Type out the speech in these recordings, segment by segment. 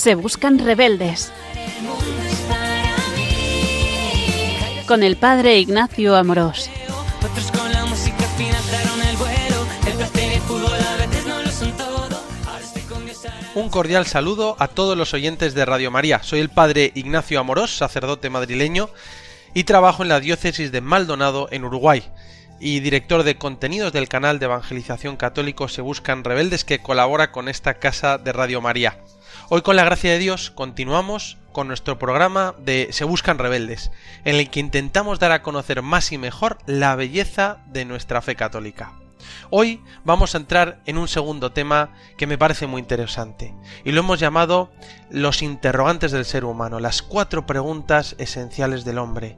Se buscan rebeldes. Con el padre Ignacio Amorós. Un cordial saludo a todos los oyentes de Radio María. Soy el padre Ignacio Amorós, sacerdote madrileño, y trabajo en la diócesis de Maldonado, en Uruguay, y director de contenidos del canal de evangelización católico Se Buscan Rebeldes, que colabora con esta casa de Radio María. Hoy, con la gracia de Dios, continuamos con nuestro programa de Se Buscan Rebeldes, en el que intentamos dar a conocer más y mejor la belleza de nuestra fe católica. Hoy vamos a entrar en un segundo tema que me parece muy interesante y lo hemos llamado los interrogantes del ser humano, las cuatro preguntas esenciales del hombre.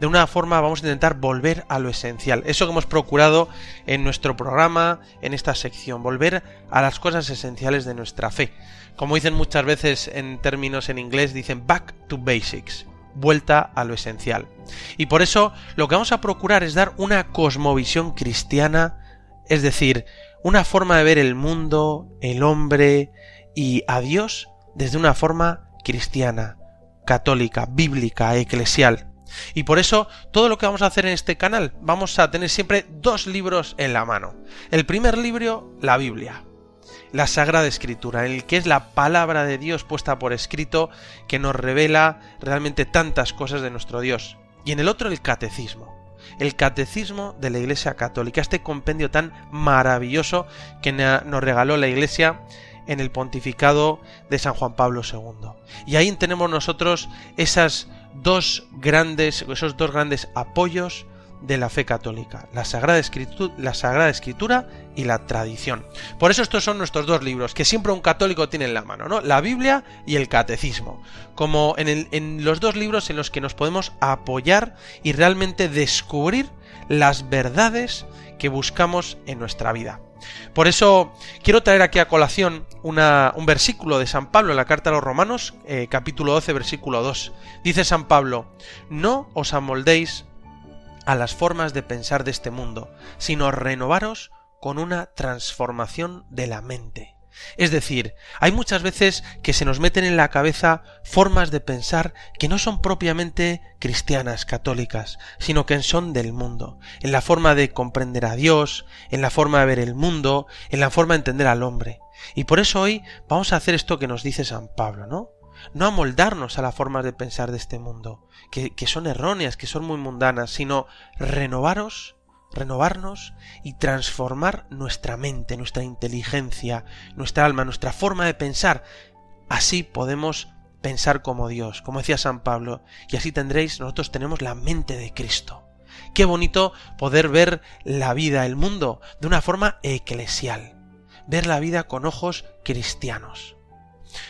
De una forma vamos a intentar volver a lo esencial, eso que hemos procurado en nuestro programa, en esta sección, volver a las cosas esenciales de nuestra fe. Como dicen muchas veces en términos en inglés, dicen back to basics, vuelta a lo esencial. Y por eso lo que vamos a procurar es dar una cosmovisión cristiana es decir, una forma de ver el mundo, el hombre y a Dios desde una forma cristiana, católica, bíblica, eclesial. Y por eso todo lo que vamos a hacer en este canal, vamos a tener siempre dos libros en la mano. El primer libro, la Biblia, la Sagrada Escritura, en el que es la palabra de Dios puesta por escrito que nos revela realmente tantas cosas de nuestro Dios. Y en el otro, el Catecismo el Catecismo de la Iglesia Católica, este compendio tan maravilloso que nos regaló la Iglesia en el pontificado de San Juan Pablo II. Y ahí tenemos nosotros esas dos grandes, esos dos grandes apoyos de la fe católica, la Sagrada, Escritura, la Sagrada Escritura y la tradición. Por eso estos son nuestros dos libros, que siempre un católico tiene en la mano, ¿no? La Biblia y el Catecismo, como en, en los dos libros en los que nos podemos apoyar y realmente descubrir las verdades que buscamos en nuestra vida. Por eso quiero traer aquí a colación un versículo de San Pablo en la carta a los Romanos, eh, capítulo 12, versículo 2. Dice San Pablo, no os amoldéis a las formas de pensar de este mundo, sino renovaros con una transformación de la mente. Es decir, hay muchas veces que se nos meten en la cabeza formas de pensar que no son propiamente cristianas, católicas, sino que son del mundo, en la forma de comprender a Dios, en la forma de ver el mundo, en la forma de entender al hombre. Y por eso hoy vamos a hacer esto que nos dice San Pablo, ¿no? No amoldarnos a las formas de pensar de este mundo, que, que son erróneas, que son muy mundanas, sino renovaros, renovarnos y transformar nuestra mente, nuestra inteligencia, nuestra alma, nuestra forma de pensar. Así podemos pensar como Dios, como decía San Pablo, y así tendréis, nosotros tenemos la mente de Cristo. Qué bonito poder ver la vida, el mundo, de una forma eclesial, ver la vida con ojos cristianos.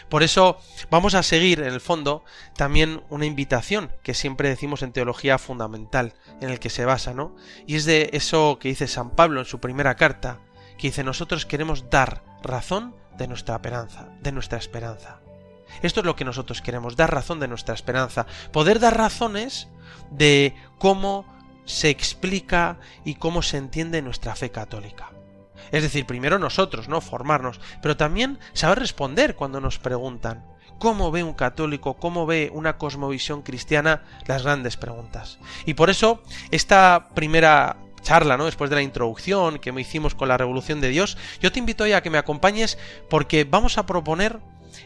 Por eso vamos a seguir, en el fondo, también una invitación que siempre decimos en teología fundamental, en el que se basa, ¿no? Y es de eso que dice San Pablo en su primera carta, que dice nosotros queremos dar razón de nuestra esperanza, de nuestra esperanza. Esto es lo que nosotros queremos, dar razón de nuestra esperanza, poder dar razones de cómo se explica y cómo se entiende nuestra fe católica. Es decir, primero nosotros, ¿no? Formarnos, pero también saber responder cuando nos preguntan. ¿Cómo ve un católico? ¿Cómo ve una cosmovisión cristiana? Las grandes preguntas. Y por eso, esta primera charla, ¿no? Después de la introducción que me hicimos con la Revolución de Dios, yo te invito a que me acompañes porque vamos a proponer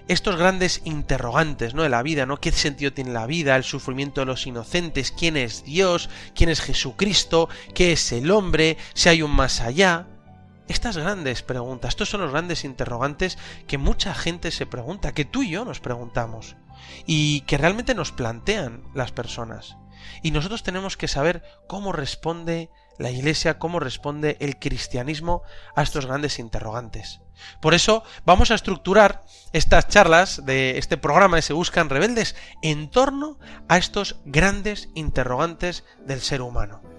estos grandes interrogantes, ¿no? de la vida, ¿no? ¿Qué sentido tiene la vida? El sufrimiento de los inocentes, quién es Dios, quién es Jesucristo, qué es el hombre, si hay un más allá. Estas grandes preguntas, estos son los grandes interrogantes que mucha gente se pregunta, que tú y yo nos preguntamos, y que realmente nos plantean las personas. Y nosotros tenemos que saber cómo responde la Iglesia, cómo responde el cristianismo a estos grandes interrogantes. Por eso vamos a estructurar estas charlas de este programa de Se Buscan Rebeldes en torno a estos grandes interrogantes del ser humano.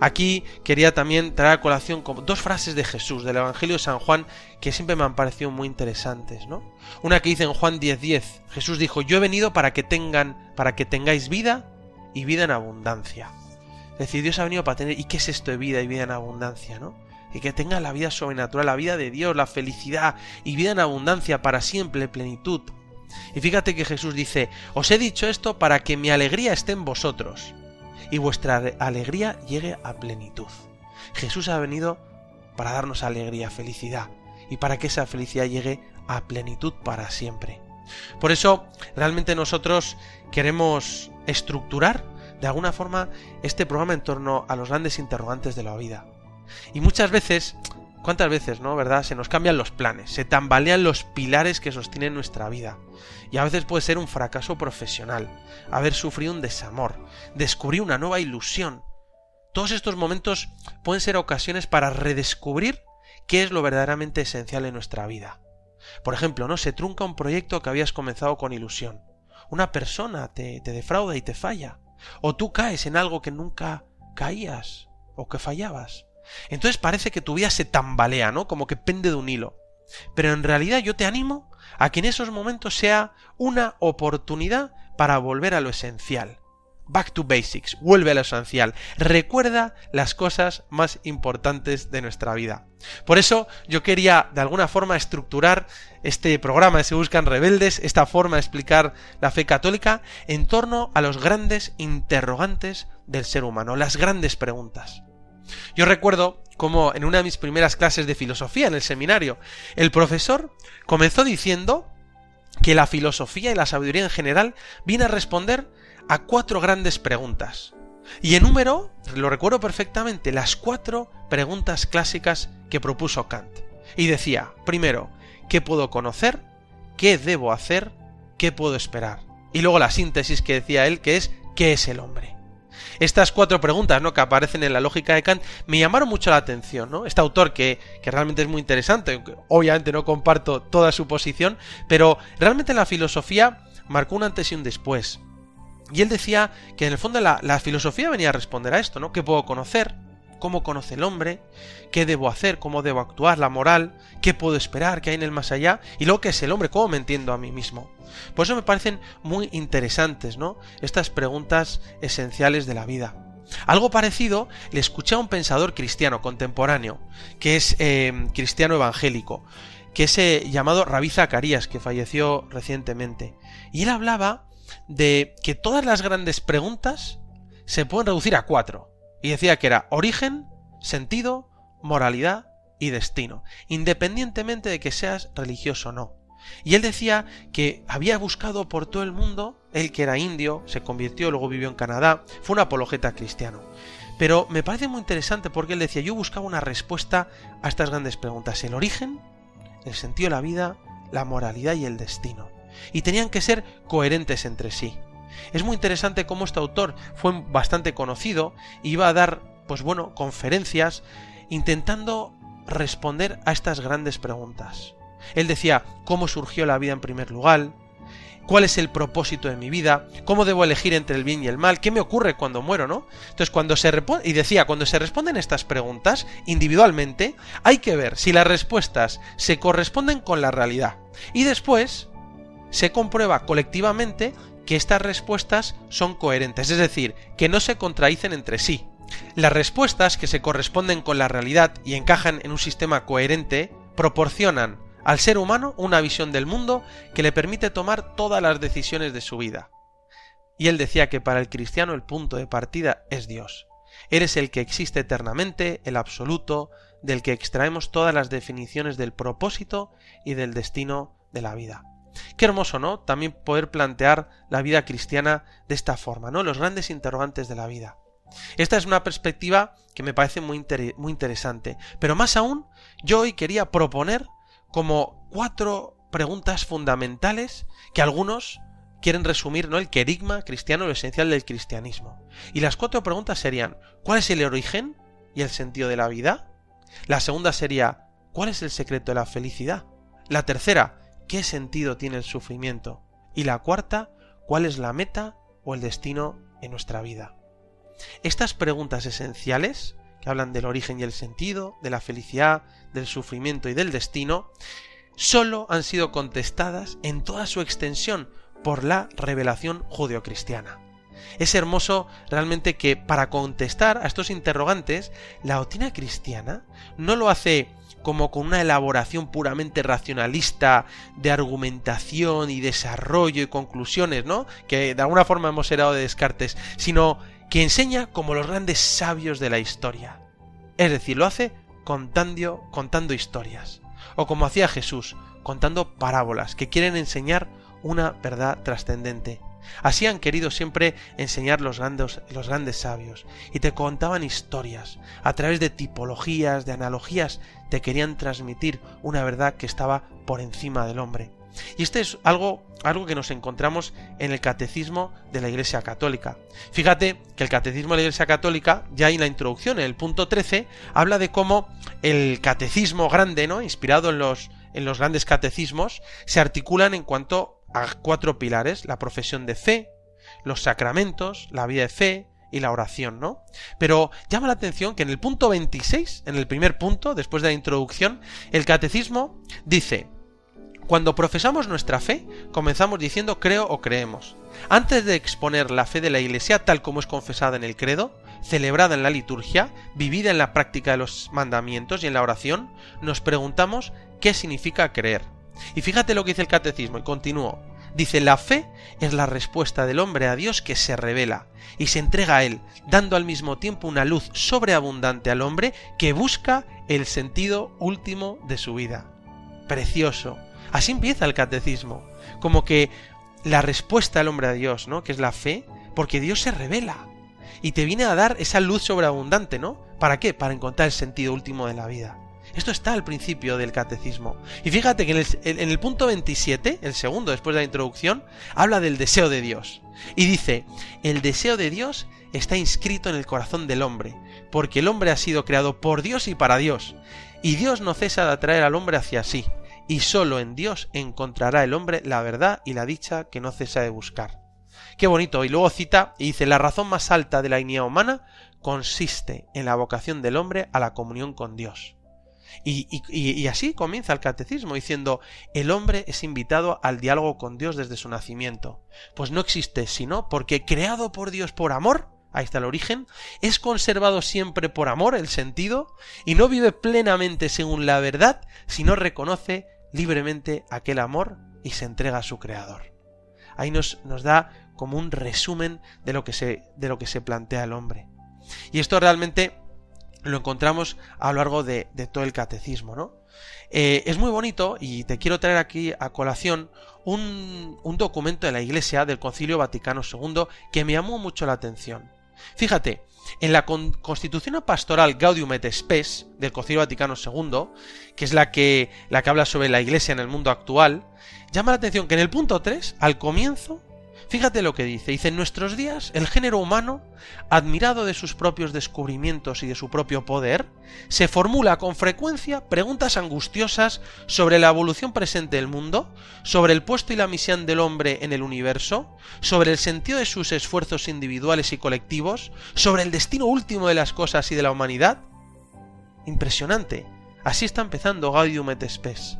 Aquí quería también traer a colación dos frases de Jesús del Evangelio de San Juan que siempre me han parecido muy interesantes, ¿no? Una que dice en Juan 10:10, Jesús dijo, "Yo he venido para que tengan para que tengáis vida y vida en abundancia." Es decir, Dios ha venido para tener ¿y qué es esto de vida y vida en abundancia, no? Y que tenga la vida sobrenatural, la vida de Dios, la felicidad y vida en abundancia para siempre, plenitud. Y fíjate que Jesús dice, os he dicho esto para que mi alegría esté en vosotros y vuestra alegría llegue a plenitud. Jesús ha venido para darnos alegría, felicidad, y para que esa felicidad llegue a plenitud para siempre. Por eso, realmente nosotros queremos estructurar de alguna forma este programa en torno a los grandes interrogantes de la vida. Y muchas veces, ¿cuántas veces, no? ¿Verdad? Se nos cambian los planes, se tambalean los pilares que sostienen nuestra vida. Y a veces puede ser un fracaso profesional, haber sufrido un desamor, descubrir una nueva ilusión. Todos estos momentos pueden ser ocasiones para redescubrir qué es lo verdaderamente esencial en nuestra vida. Por ejemplo, ¿no? Se trunca un proyecto que habías comenzado con ilusión. Una persona te, te defrauda y te falla. O tú caes en algo que nunca caías o que fallabas. Entonces parece que tu vida se tambalea, ¿no? Como que pende de un hilo. Pero en realidad yo te animo a que en esos momentos sea una oportunidad para volver a lo esencial. Back to basics, vuelve a lo esencial, recuerda las cosas más importantes de nuestra vida. Por eso yo quería de alguna forma estructurar este programa de Se Buscan Rebeldes, esta forma de explicar la fe católica, en torno a los grandes interrogantes del ser humano, las grandes preguntas. Yo recuerdo como en una de mis primeras clases de filosofía en el seminario, el profesor comenzó diciendo que la filosofía y la sabiduría en general viene a responder a cuatro grandes preguntas. Y enumero, lo recuerdo perfectamente, las cuatro preguntas clásicas que propuso Kant. Y decía, primero, ¿qué puedo conocer? ¿Qué debo hacer? ¿Qué puedo esperar? Y luego la síntesis que decía él, que es ¿qué es el hombre? Estas cuatro preguntas ¿no? que aparecen en la lógica de Kant me llamaron mucho la atención. ¿no? Este autor que, que realmente es muy interesante, obviamente no comparto toda su posición, pero realmente en la filosofía marcó un antes y un después. Y él decía que en el fondo la, la, filosofía venía a responder a esto, ¿no? ¿Qué puedo conocer? ¿Cómo conoce el hombre? ¿Qué debo hacer? ¿Cómo debo actuar? ¿La moral? ¿Qué puedo esperar? ¿Qué hay en el más allá? Y luego, ¿qué es el hombre? ¿Cómo me entiendo a mí mismo? Por eso me parecen muy interesantes, ¿no? Estas preguntas esenciales de la vida. Algo parecido le escuché a un pensador cristiano contemporáneo, que es eh, cristiano evangélico, que es eh, llamado Rabí Zacarías, que falleció recientemente. Y él hablaba de que todas las grandes preguntas se pueden reducir a cuatro. Y decía que era origen, sentido, moralidad y destino, independientemente de que seas religioso o no. Y él decía que había buscado por todo el mundo, él que era indio, se convirtió, luego vivió en Canadá, fue un apologeta cristiano. Pero me parece muy interesante porque él decía, yo buscaba una respuesta a estas grandes preguntas, el origen, el sentido la vida, la moralidad y el destino. Y tenían que ser coherentes entre sí. Es muy interesante cómo este autor fue bastante conocido iba a dar, pues bueno, conferencias intentando responder a estas grandes preguntas. Él decía cómo surgió la vida en primer lugar, cuál es el propósito de mi vida, cómo debo elegir entre el bien y el mal, qué me ocurre cuando muero, ¿no? Entonces, cuando se y decía, cuando se responden estas preguntas individualmente, hay que ver si las respuestas se corresponden con la realidad. Y después se comprueba colectivamente que estas respuestas son coherentes, es decir, que no se contradicen entre sí. Las respuestas que se corresponden con la realidad y encajan en un sistema coherente proporcionan al ser humano una visión del mundo que le permite tomar todas las decisiones de su vida. Y él decía que para el cristiano el punto de partida es Dios. Eres el que existe eternamente, el absoluto, del que extraemos todas las definiciones del propósito y del destino de la vida. Qué hermoso, ¿no? También poder plantear la vida cristiana de esta forma, ¿no? Los grandes interrogantes de la vida. Esta es una perspectiva que me parece muy, interesante. Pero más aún, yo hoy quería proponer como cuatro preguntas fundamentales que algunos quieren resumir, ¿no? El querigma cristiano, lo esencial del cristianismo. Y las cuatro preguntas serían, ¿cuál es el origen y el sentido de la vida? La segunda sería, ¿cuál es el secreto de la felicidad? La tercera, ¿qué sentido tiene el sufrimiento? Y la cuarta, ¿cuál es la meta o el destino en nuestra vida? Estas preguntas esenciales que hablan del origen y el sentido, de la felicidad, del sufrimiento y del destino, solo han sido contestadas en toda su extensión por la revelación judeocristiana. Es hermoso realmente que para contestar a estos interrogantes, la doctrina cristiana no lo hace como con una elaboración puramente racionalista de argumentación y desarrollo y conclusiones, ¿no? Que de alguna forma hemos heredado de Descartes, sino que enseña como los grandes sabios de la historia. Es decir, lo hace contando, contando historias. O como hacía Jesús, contando parábolas que quieren enseñar una verdad trascendente. Así han querido siempre enseñar los grandes, los grandes sabios, y te contaban historias, a través de tipologías, de analogías, te querían transmitir una verdad que estaba por encima del hombre. Y este es algo, algo que nos encontramos en el catecismo de la Iglesia Católica. Fíjate que el catecismo de la Iglesia Católica, ya en la introducción, en el punto 13, habla de cómo el catecismo grande, ¿no? inspirado en los, en los grandes catecismos, se articulan en cuanto a cuatro pilares, la profesión de fe, los sacramentos, la vida de fe y la oración, ¿no? Pero llama la atención que en el punto 26, en el primer punto, después de la introducción, el catecismo dice, cuando profesamos nuestra fe, comenzamos diciendo creo o creemos. Antes de exponer la fe de la Iglesia tal como es confesada en el credo, celebrada en la liturgia, vivida en la práctica de los mandamientos y en la oración, nos preguntamos qué significa creer. Y fíjate lo que dice el catecismo, y continúo. Dice, la fe es la respuesta del hombre a Dios que se revela y se entrega a Él, dando al mismo tiempo una luz sobreabundante al hombre que busca el sentido último de su vida. Precioso. Así empieza el catecismo, como que la respuesta al hombre a Dios, ¿no? Que es la fe, porque Dios se revela y te viene a dar esa luz sobreabundante, ¿no? ¿Para qué? Para encontrar el sentido último de la vida. Esto está al principio del catecismo. Y fíjate que en el, punto 27, el segundo después de la introducción, habla del deseo de Dios. Y dice, el deseo de Dios está inscrito en el corazón del hombre, porque el hombre ha sido creado por Dios y para Dios. Y Dios no cesa de atraer al hombre hacia sí, y solo en Dios encontrará el hombre la verdad y la dicha que no cesa de buscar. Qué bonito. Y luego cita y dice, la razón más alta de la dignidad humana consiste en la vocación del hombre a la comunión con Dios. Y, así comienza el catecismo diciendo, el hombre es invitado al diálogo con Dios desde su nacimiento. Pues no existe sino porque creado por Dios por amor, ahí está el origen, es conservado siempre por amor el sentido y no vive plenamente según la verdad, sino reconoce libremente aquel amor y se entrega a su creador. Ahí nos, nos da como un resumen de lo que se, de lo que se plantea el hombre. Y esto realmente lo encontramos a lo largo de, todo el catecismo, ¿no? Eh, es muy bonito y te quiero traer aquí a colación un, documento de la Iglesia del Concilio Vaticano II que me llamó mucho la atención. Fíjate, en la Constitución Pastoral Gaudium et Spes del Concilio Vaticano II, que es la que, la que habla sobre la Iglesia en el mundo actual, llama la atención que en el punto 3, al comienzo, Fíjate lo que dice. Dice, en nuestros días el género humano, admirado de sus propios descubrimientos y de su propio poder, se formula con frecuencia preguntas angustiosas sobre la evolución presente del mundo, sobre el puesto y la misión del hombre en el universo, sobre el sentido de sus esfuerzos individuales y colectivos, sobre el destino último de las cosas y de la humanidad. Impresionante. Así está empezando Gaudium et Spes.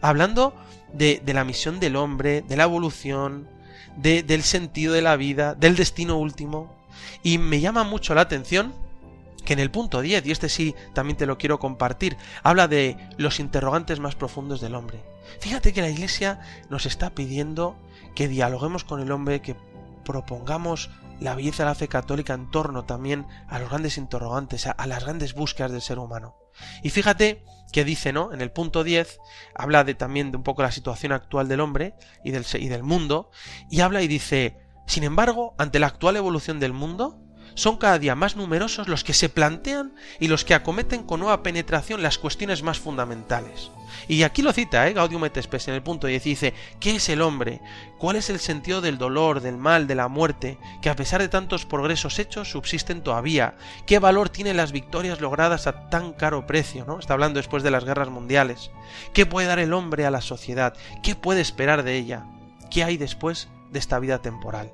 Hablando de, de la misión del hombre, de la evolución, del sentido de la vida, del destino último. Y me llama mucho la atención que en el punto 10, y este sí también te lo quiero compartir, habla de los interrogantes más profundos del hombre. Fíjate que la Iglesia nos está pidiendo que dialoguemos con el hombre, que propongamos la belleza de la fe católica en torno también a los grandes interrogantes, a, las grandes búsquedas del ser humano. Y fíjate que dice, ¿no? En el punto 10 habla de, también de un poco la situación actual del hombre y del, y del mundo, y habla y dice, sin embargo, ante la actual evolución del mundo, son cada día más numerosos los que se plantean y los que acometen con nueva penetración las cuestiones más fundamentales. Y aquí lo cita, ¿eh? Gaudium et Spes en el punto 10 dice, ¿qué es el hombre? ¿Cuál es el sentido del dolor, del mal, de la muerte, que a pesar de tantos progresos hechos subsisten todavía? ¿Qué valor tienen las victorias logradas a tan caro precio? ¿no? Está hablando después de las guerras mundiales. ¿Qué puede dar el hombre a la sociedad? ¿Qué puede esperar de ella? ¿Qué hay después de esta vida temporal?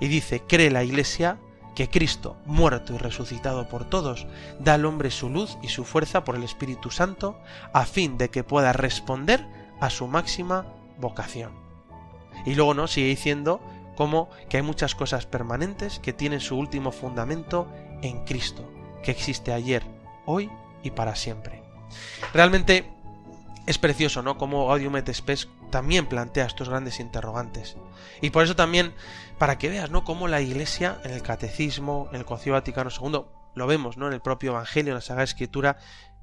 Y dice, cree la Iglesia que Cristo, muerto y resucitado por todos, da al hombre su luz y su fuerza por el Espíritu Santo, a fin de que pueda responder a su máxima vocación. Y luego nos sigue diciendo como que hay muchas cosas permanentes que tienen su último fundamento en Cristo, que existe ayer, hoy y para siempre. Realmente es precioso, ¿no? Como Gaudium et Spes también plantea estos grandes interrogantes. Y por eso también, para que veas, ¿no? Cómo la Iglesia, en el Catecismo, en el Concilio Vaticano II, lo vemos, ¿no? En el propio Evangelio, en la Sagrada Escritura,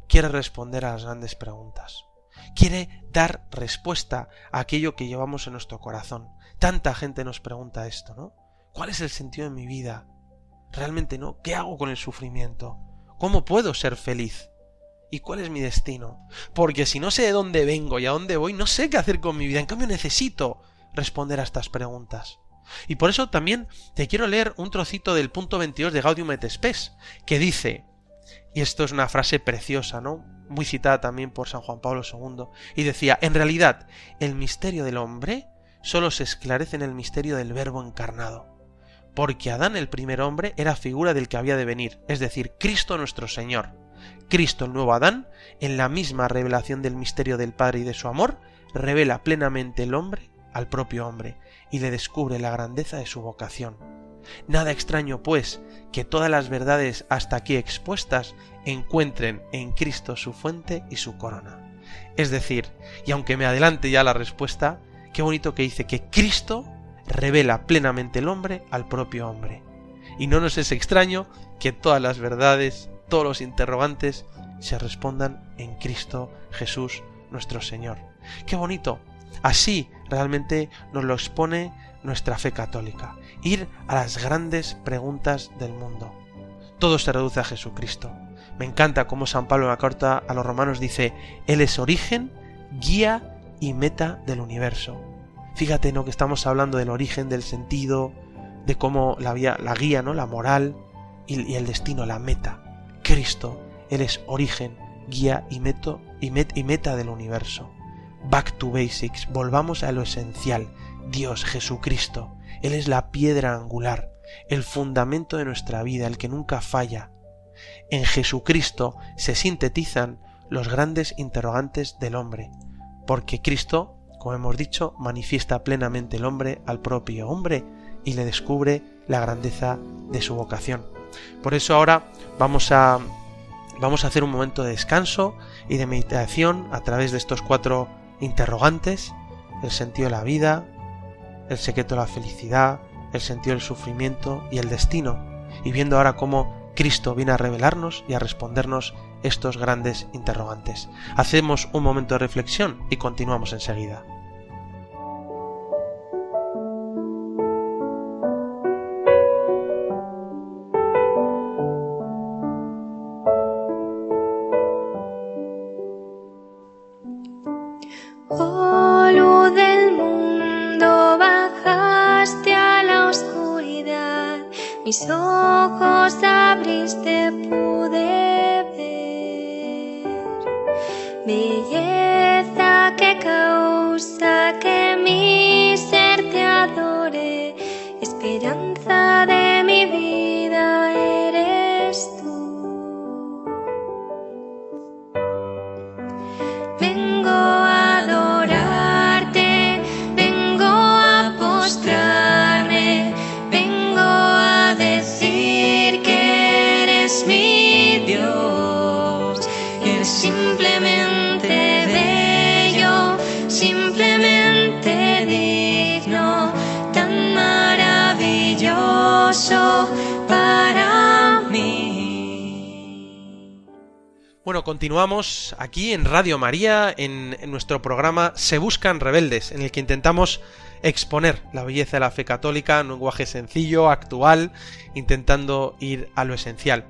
quiere responder a las grandes preguntas. Quiere dar respuesta a aquello que llevamos en nuestro corazón. Tanta gente nos pregunta esto, ¿no? ¿Cuál es el sentido de mi vida? Realmente no. ¿Qué hago con el sufrimiento? ¿Cómo puedo ser feliz? ¿Y cuál es mi destino? Porque si no sé de dónde vengo y a dónde voy, no sé qué hacer con mi vida. En cambio necesito responder a estas preguntas. Y por eso también te quiero leer un trocito del punto 22 de Gaudium et Spes, que dice, y esto es una frase preciosa, ¿no? Muy citada también por San Juan Pablo II, y decía, en realidad, el misterio del hombre solo se esclarece en el misterio del Verbo encarnado, porque Adán el primer hombre era figura del que había de venir, es decir, Cristo nuestro Señor. Cristo, el nuevo Adán, en la misma revelación del misterio del Padre y de su amor, revela plenamente el hombre al propio hombre y le descubre la grandeza de su vocación. Nada extraño, pues, que todas las verdades hasta aquí expuestas encuentren en Cristo su fuente y su corona. Es decir, y aunque me adelante ya la respuesta, qué bonito que dice que Cristo revela plenamente el hombre al propio hombre. Y no nos es extraño que todas las verdades, todos los interrogantes se respondan en Cristo Jesús nuestro Señor. Qué bonito. Así realmente nos lo expone nuestra fe católica. Ir a las grandes preguntas del mundo. Todo se reduce a Jesucristo. Me encanta cómo San Pablo en la carta a los romanos dice, Él es origen, guía y meta del universo. Fíjate, ¿no? Que estamos hablando del origen, del sentido, de cómo la, vía, la guía, ¿no? La moral y, y el destino, la meta. Cristo, Él es origen, guía y, meto, y, met, y meta del universo. Back to basics, volvamos a lo esencial. Dios, Jesucristo, Él es la piedra angular, el fundamento de nuestra vida, el que nunca falla. En Jesucristo se sintetizan los grandes interrogantes del hombre, porque Cristo, como hemos dicho, manifiesta plenamente el hombre al propio hombre y le descubre la grandeza de su vocación. Por eso ahora vamos a vamos a hacer un momento de descanso y de meditación a través de estos cuatro interrogantes, el sentido de la vida, el secreto de la felicidad, el sentido del sufrimiento y el destino, y viendo ahora cómo Cristo viene a revelarnos y a respondernos estos grandes interrogantes. Hacemos un momento de reflexión y continuamos enseguida. Mis ojos abriste pude ver belleza que causa que mi ser te adore, esperanza Continuamos aquí en Radio María, en, en nuestro programa Se Buscan Rebeldes, en el que intentamos exponer la belleza de la fe católica en un lenguaje sencillo, actual, intentando ir a lo esencial.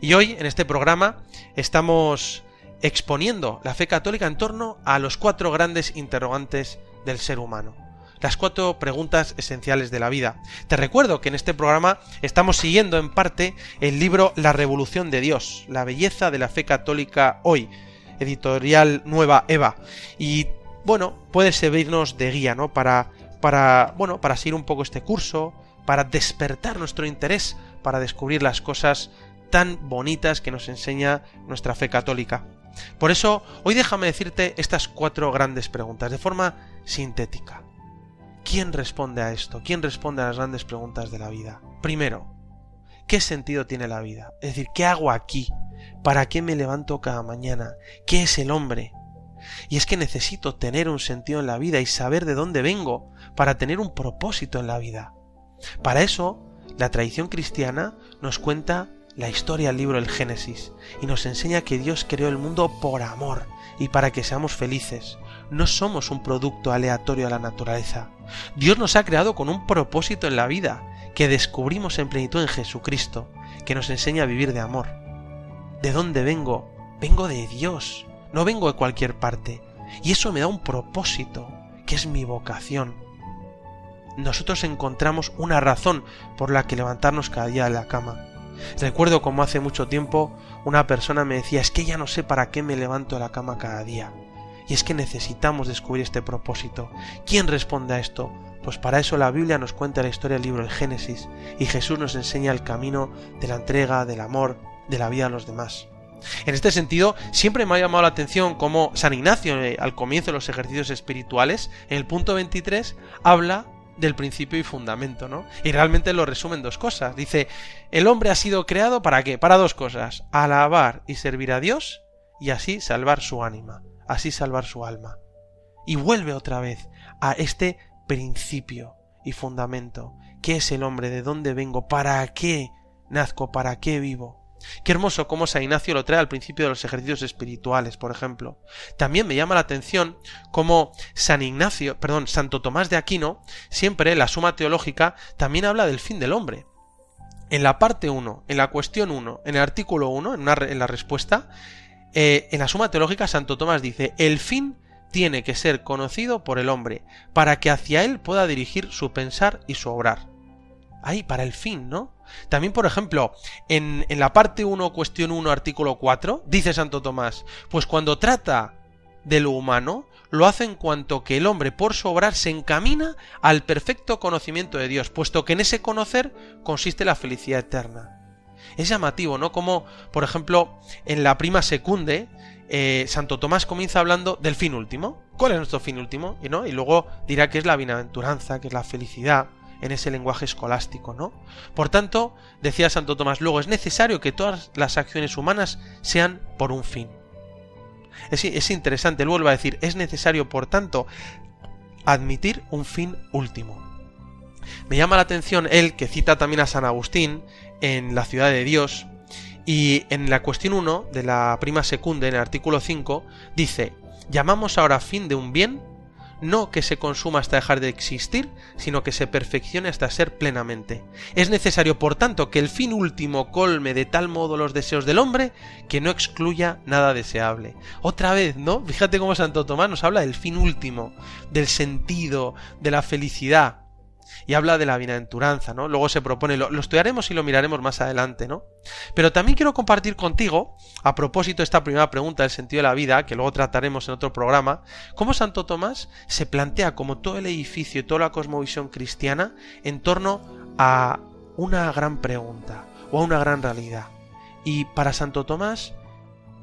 Y hoy, en este programa, estamos exponiendo la fe católica en torno a los cuatro grandes interrogantes del ser humano. Las cuatro preguntas esenciales de la vida. Te recuerdo que en este programa estamos siguiendo en parte el libro La Revolución de Dios, la belleza de la fe católica hoy, editorial Nueva Eva. Y bueno, puede servirnos de guía, ¿no? Para, para, bueno, para seguir un poco este curso, para despertar nuestro interés, para descubrir las cosas tan bonitas que nos enseña nuestra fe católica. Por eso, hoy déjame decirte estas cuatro grandes preguntas, de forma sintética. ¿Quién responde a esto? ¿Quién responde a las grandes preguntas de la vida? Primero, ¿qué sentido tiene la vida? Es decir, ¿qué hago aquí? ¿Para qué me levanto cada mañana? ¿Qué es el hombre? Y es que necesito tener un sentido en la vida y saber de dónde vengo para tener un propósito en la vida. Para eso, la tradición cristiana nos cuenta la historia del libro del Génesis y nos enseña que Dios creó el mundo por amor y para que seamos felices. No somos un producto aleatorio a la naturaleza. Dios nos ha creado con un propósito en la vida que descubrimos en plenitud en Jesucristo, que nos enseña a vivir de amor. ¿De dónde vengo? Vengo de Dios, no vengo de cualquier parte. Y eso me da un propósito, que es mi vocación. Nosotros encontramos una razón por la que levantarnos cada día de la cama. Recuerdo como hace mucho tiempo una persona me decía, es que ya no sé para qué me levanto de la cama cada día. Y es que necesitamos descubrir este propósito. ¿Quién responde a esto? Pues para eso la Biblia nos cuenta la historia del libro del Génesis y Jesús nos enseña el camino de la entrega, del amor, de la vida a los demás. En este sentido, siempre me ha llamado la atención cómo San Ignacio, eh, al comienzo de los ejercicios espirituales, en el punto 23, habla del principio y fundamento, ¿no? Y realmente lo resume en dos cosas. Dice, el hombre ha sido creado para qué? Para dos cosas, alabar y servir a Dios y así salvar su ánima, así salvar su alma. Y vuelve otra vez a este principio y fundamento. ¿Qué es el hombre? ¿De dónde vengo? ¿Para qué nazco? ¿Para qué vivo? Qué hermoso cómo San Ignacio lo trae al principio de los ejercicios espirituales, por ejemplo. También me llama la atención cómo San Ignacio, perdón, Santo Tomás de Aquino, siempre en la Suma Teológica, también habla del fin del hombre. En la parte 1, en la cuestión 1, en el artículo 1, en, en, la respuesta, eh, en la Suma Teológica Santo Tomás dice, el fin tiene que ser conocido por el hombre, para que hacia él pueda dirigir su pensar y su obrar. Ahí, para el fin, ¿no? También, por ejemplo, en, en la parte 1, cuestión 1, artículo 4, dice Santo Tomás, pues cuando trata de lo humano, lo hace en cuanto que el hombre por su obrar se encamina al perfecto conocimiento de Dios, puesto que en ese conocer consiste la felicidad eterna. Es llamativo, ¿no? Como, por ejemplo, en la prima secunde, eh, Santo Tomás comienza hablando del fin último. ¿Cuál es nuestro fin último? Y, ¿no? y luego dirá que es la bienaventuranza, que es la felicidad, en ese lenguaje escolástico, ¿no? Por tanto, decía Santo Tomás luego, es necesario que todas las acciones humanas sean por un fin. Es, es interesante, luego va a decir, es necesario, por tanto, admitir un fin último. Me llama la atención él, que cita también a San Agustín en La ciudad de Dios, y en la cuestión 1 de la prima secunda, en el artículo 5, dice, llamamos ahora fin de un bien no que se consuma hasta dejar de existir, sino que se perfeccione hasta ser plenamente. Es necesario, por tanto, que el fin último colme de tal modo los deseos del hombre que no excluya nada deseable. Otra vez, ¿no? Fíjate cómo Santo Tomás nos habla del fin último, del sentido, de la felicidad y habla de la bienaventuranza, ¿no? Luego se propone, lo, estudiaremos y lo miraremos más adelante, ¿no? Pero también quiero compartir contigo, a propósito de esta primera pregunta del sentido de la vida, que luego trataremos en otro programa, cómo Santo Tomás se plantea como todo el edificio y toda la cosmovisión cristiana en torno a una gran pregunta o a una gran realidad. Y para Santo Tomás,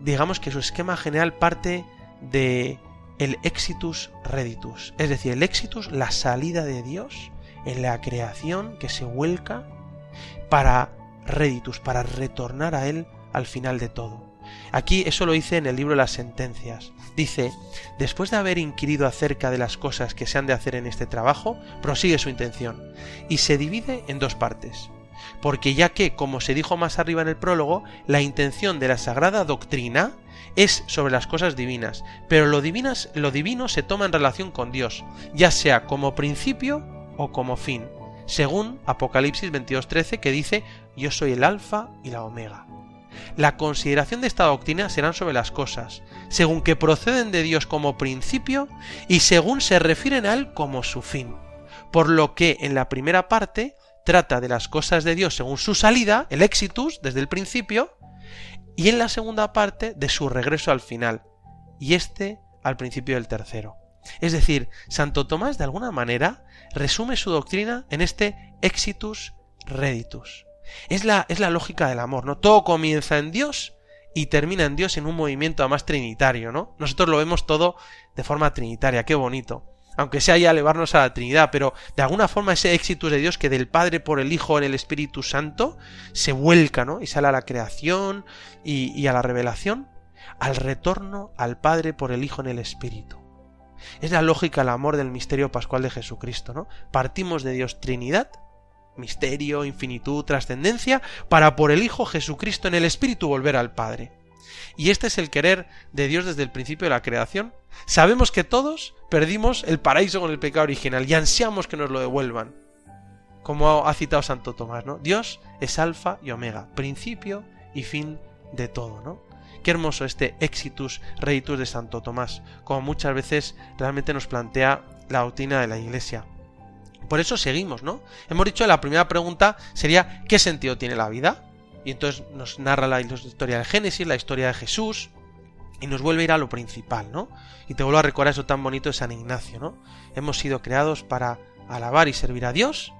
digamos que su esquema general parte de el exitus reditus, es decir, el exitus, la salida de Dios, en la creación que se vuelca para reditus, para retornar a Él al final de todo. Aquí eso lo dice en el libro de las sentencias. Dice, después de haber inquirido acerca de las cosas que se han de hacer en este trabajo, prosigue su intención, y se divide en dos partes. Porque ya que, como se dijo más arriba en el prólogo, la intención de la sagrada doctrina es sobre las cosas divinas, pero lo, divinas, lo divino se toma en relación con Dios, ya sea como principio o como fin, según Apocalipsis 22.13 que dice yo soy el alfa y la omega. La consideración de esta doctrina serán sobre las cosas, según que proceden de Dios como principio y según se refieren a Él como su fin. Por lo que en la primera parte trata de las cosas de Dios según su salida, el exitus, desde el principio, y en la segunda parte de su regreso al final, y este al principio del tercero. Es decir, Santo Tomás de alguna manera resume su doctrina en este exitus reditus. Es la, es la lógica del amor, ¿no? Todo comienza en Dios y termina en Dios en un movimiento más trinitario, ¿no? Nosotros lo vemos todo de forma trinitaria, qué bonito. aunque sea ya elevarnos a la Trinidad, pero de alguna forma ese éxito de Dios que del Padre por el Hijo en el Espíritu Santo se vuelca, ¿no? Y sale a la creación y a la revelación, al retorno al Padre por el Hijo en el Espíritu. Es la lógica, el amor del misterio pascual de Jesucristo, ¿no? Partimos de Dios Trinidad, misterio, infinitud, trascendencia, para por el Hijo Jesucristo en el Espíritu volver al Padre. Y este es el querer de Dios desde el principio de la creación. Sabemos que todos perdimos el paraíso con el pecado original y ansiamos que nos lo devuelvan. Como ha citado Santo Tomás, ¿no? Dios es alfa y omega, principio y fin de todo, ¿no? Qué hermoso este exitus reitus de Santo Tomás, como muchas veces realmente nos plantea la doctrina de la Iglesia. Por eso seguimos, ¿no? Hemos dicho la primera pregunta sería ¿qué sentido tiene la vida? Y entonces nos narra la historia del Génesis, la historia de Jesús, y nos vuelve a ir a lo principal, ¿no? Y te vuelvo a recordar eso tan bonito de San Ignacio, ¿no? Hemos sido creados para alabar y servir a Dios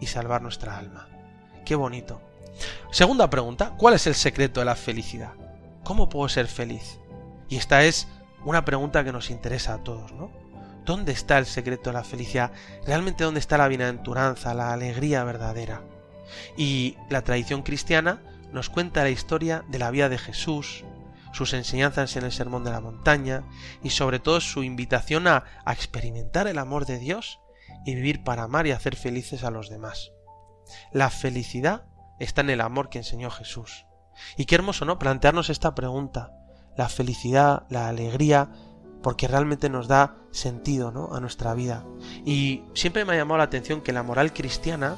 y salvar nuestra alma. Qué bonito. Segunda pregunta, ¿cuál es el secreto de la felicidad? ¿Cómo puedo ser feliz? Y esta es una pregunta que nos interesa a todos, ¿no? ¿Dónde está el secreto de la felicidad? ¿Realmente dónde está la bienaventuranza, la alegría verdadera? Y la tradición cristiana nos cuenta la historia de la vida de Jesús, sus enseñanzas en el Sermón de la Montaña y sobre todo su invitación a, a experimentar el amor de Dios y vivir para amar y hacer felices a los demás. La felicidad está en el amor que enseñó Jesús. Y qué hermoso, ¿no? Plantearnos esta pregunta. La felicidad, la alegría, porque realmente nos da sentido, ¿no? A nuestra vida. Y siempre me ha llamado la atención que la moral cristiana,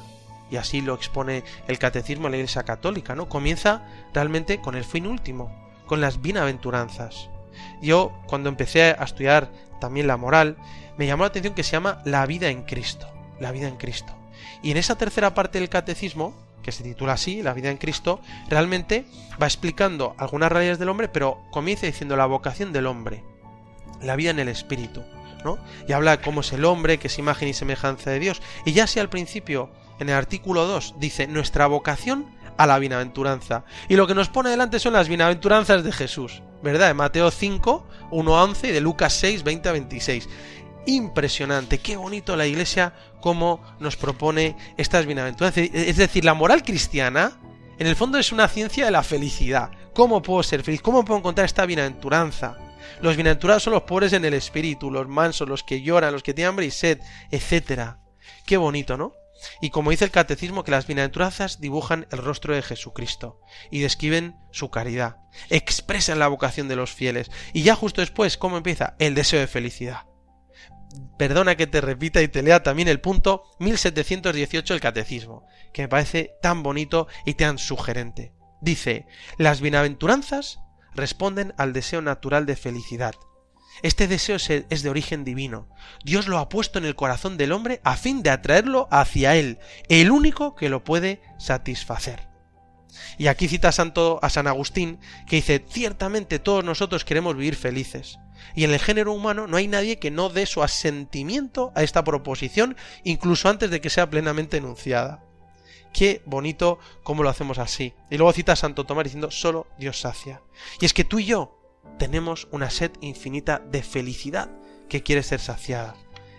y así lo expone el catecismo de la Iglesia Católica, ¿no? Comienza realmente con el fin último, con las bienaventuranzas. Yo, cuando empecé a estudiar también la moral, me llamó la atención que se llama la vida en Cristo. La vida en Cristo. Y en esa tercera parte del catecismo, que se titula así, La vida en Cristo, realmente va explicando algunas realidades del hombre, pero comienza diciendo la vocación del hombre, la vida en el espíritu, ¿no? Y habla de cómo es el hombre, que es imagen y semejanza de Dios. Y ya si al principio, en el artículo 2, dice nuestra vocación a la bienaventuranza. Y lo que nos pone delante son las bienaventuranzas de Jesús, ¿verdad? De Mateo 5, 1 a 11 y de Lucas 6, 20 a 26 impresionante. Qué bonito la iglesia como nos propone estas bienaventuranzas. Es decir, la moral cristiana en el fondo es una ciencia de la felicidad. ¿Cómo puedo ser feliz? ¿Cómo puedo encontrar esta bienaventuranza? Los bienaventurados son los pobres en el espíritu, los mansos, los que lloran, los que tienen hambre y sed, etc. Qué bonito, ¿no? Y como dice el catecismo, que las bienaventuranzas dibujan el rostro de Jesucristo y describen su caridad, expresan la vocación de los fieles. Y ya justo después, ¿cómo empieza? El deseo de felicidad perdona que te repita y te lea también el punto 1718 del Catecismo, que me parece tan bonito y tan sugerente. Dice, las bienaventuranzas responden al deseo natural de felicidad. Este deseo es de origen divino. Dios lo ha puesto en el corazón del hombre a fin de atraerlo hacia él, el único que lo puede satisfacer. Y aquí cita a, Santo, a San Agustín, que dice, ciertamente todos nosotros queremos vivir felices, y en el género humano no hay nadie que no dé su asentimiento a esta proposición, incluso antes de que sea plenamente enunciada. Qué bonito cómo lo hacemos así. Y luego cita a Santo Tomás diciendo, solo Dios sacia. Y es que tú y yo tenemos una sed infinita de felicidad que quiere ser saciada.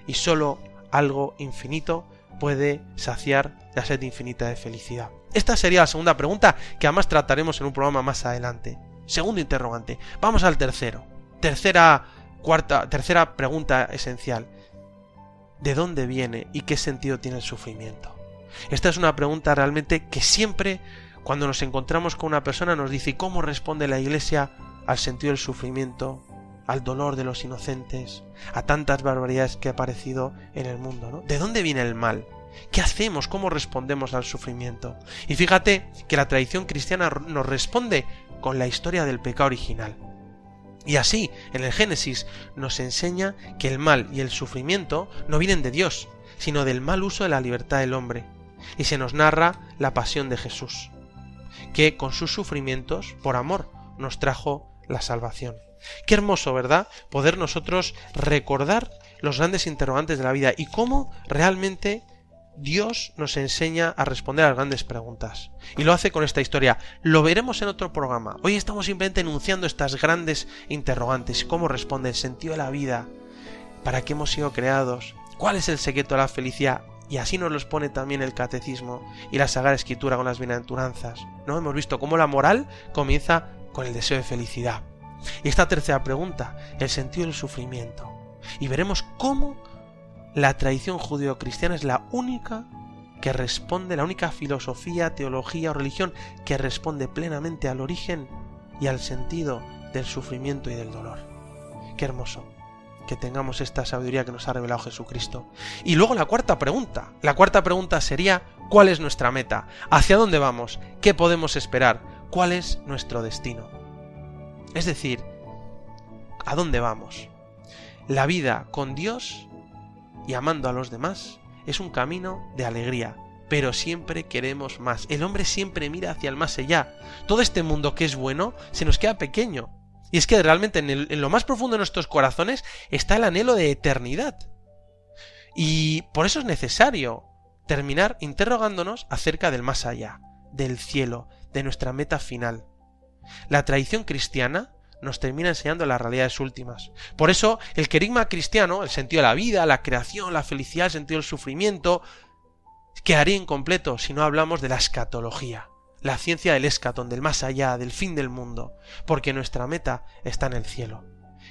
Y solo algo infinito puede saciar la sed infinita de felicidad. Esta sería la segunda pregunta que además trataremos en un programa más adelante. Segundo interrogante. Vamos al tercero. Tercera, cuarta, tercera pregunta esencial. ¿De dónde viene y qué sentido tiene el sufrimiento? Esta es una pregunta realmente que siempre cuando nos encontramos con una persona nos dice cómo responde la Iglesia al sentido del sufrimiento, al dolor de los inocentes, a tantas barbaridades que ha aparecido en el mundo. ¿De dónde viene el mal? ¿Qué hacemos? ¿Cómo respondemos al sufrimiento? Y fíjate que la tradición cristiana nos responde con la historia del pecado original. Y así, en el Génesis nos enseña que el mal y el sufrimiento no vienen de Dios, sino del mal uso de la libertad del hombre. Y se nos narra la pasión de Jesús, que con sus sufrimientos, por amor, nos trajo la salvación. Qué hermoso, ¿verdad? Poder nosotros recordar los grandes interrogantes de la vida y cómo realmente Dios nos enseña a responder a las grandes preguntas. Y lo hace con esta historia. Lo veremos en otro programa. Hoy estamos simplemente enunciando estas grandes interrogantes. ¿Cómo responde el sentido de la vida? ¿Para qué hemos sido creados? ¿Cuál es el secreto de la felicidad? Y así nos los pone también el catecismo y la Sagrada Escritura con las bienaventuranzas. ¿No? Hemos visto cómo la moral comienza con el deseo de felicidad. Y esta tercera pregunta, el sentido del sufrimiento. Y veremos cómo la tradición judío-cristiana es la única que responde, la única filosofía, teología o religión que responde plenamente al origen y al sentido del sufrimiento y del dolor. Qué hermoso que tengamos esta sabiduría que nos ha revelado Jesucristo. Y luego la cuarta pregunta. La cuarta pregunta sería, ¿cuál es nuestra meta? ¿Hacia dónde vamos? ¿Qué podemos esperar? ¿Cuál es nuestro destino? Es decir, ¿a dónde vamos? La vida con Dios y amando a los demás es un camino de alegría, pero siempre queremos más. El hombre siempre mira hacia el más allá. Todo este mundo que es bueno se nos queda pequeño. Y es que realmente en, lo más profundo de nuestros corazones está el anhelo de eternidad. Y por eso es necesario terminar interrogándonos acerca del más allá, del cielo, de nuestra meta final. La tradición cristiana nos termina enseñando las realidades últimas. Por eso, el querigma cristiano, el sentido de la vida, la creación, la felicidad, el sentido del sufrimiento, quedaría incompleto si no hablamos de la escatología, la ciencia del escatón, del más allá, del fin del mundo, porque nuestra meta está en el cielo.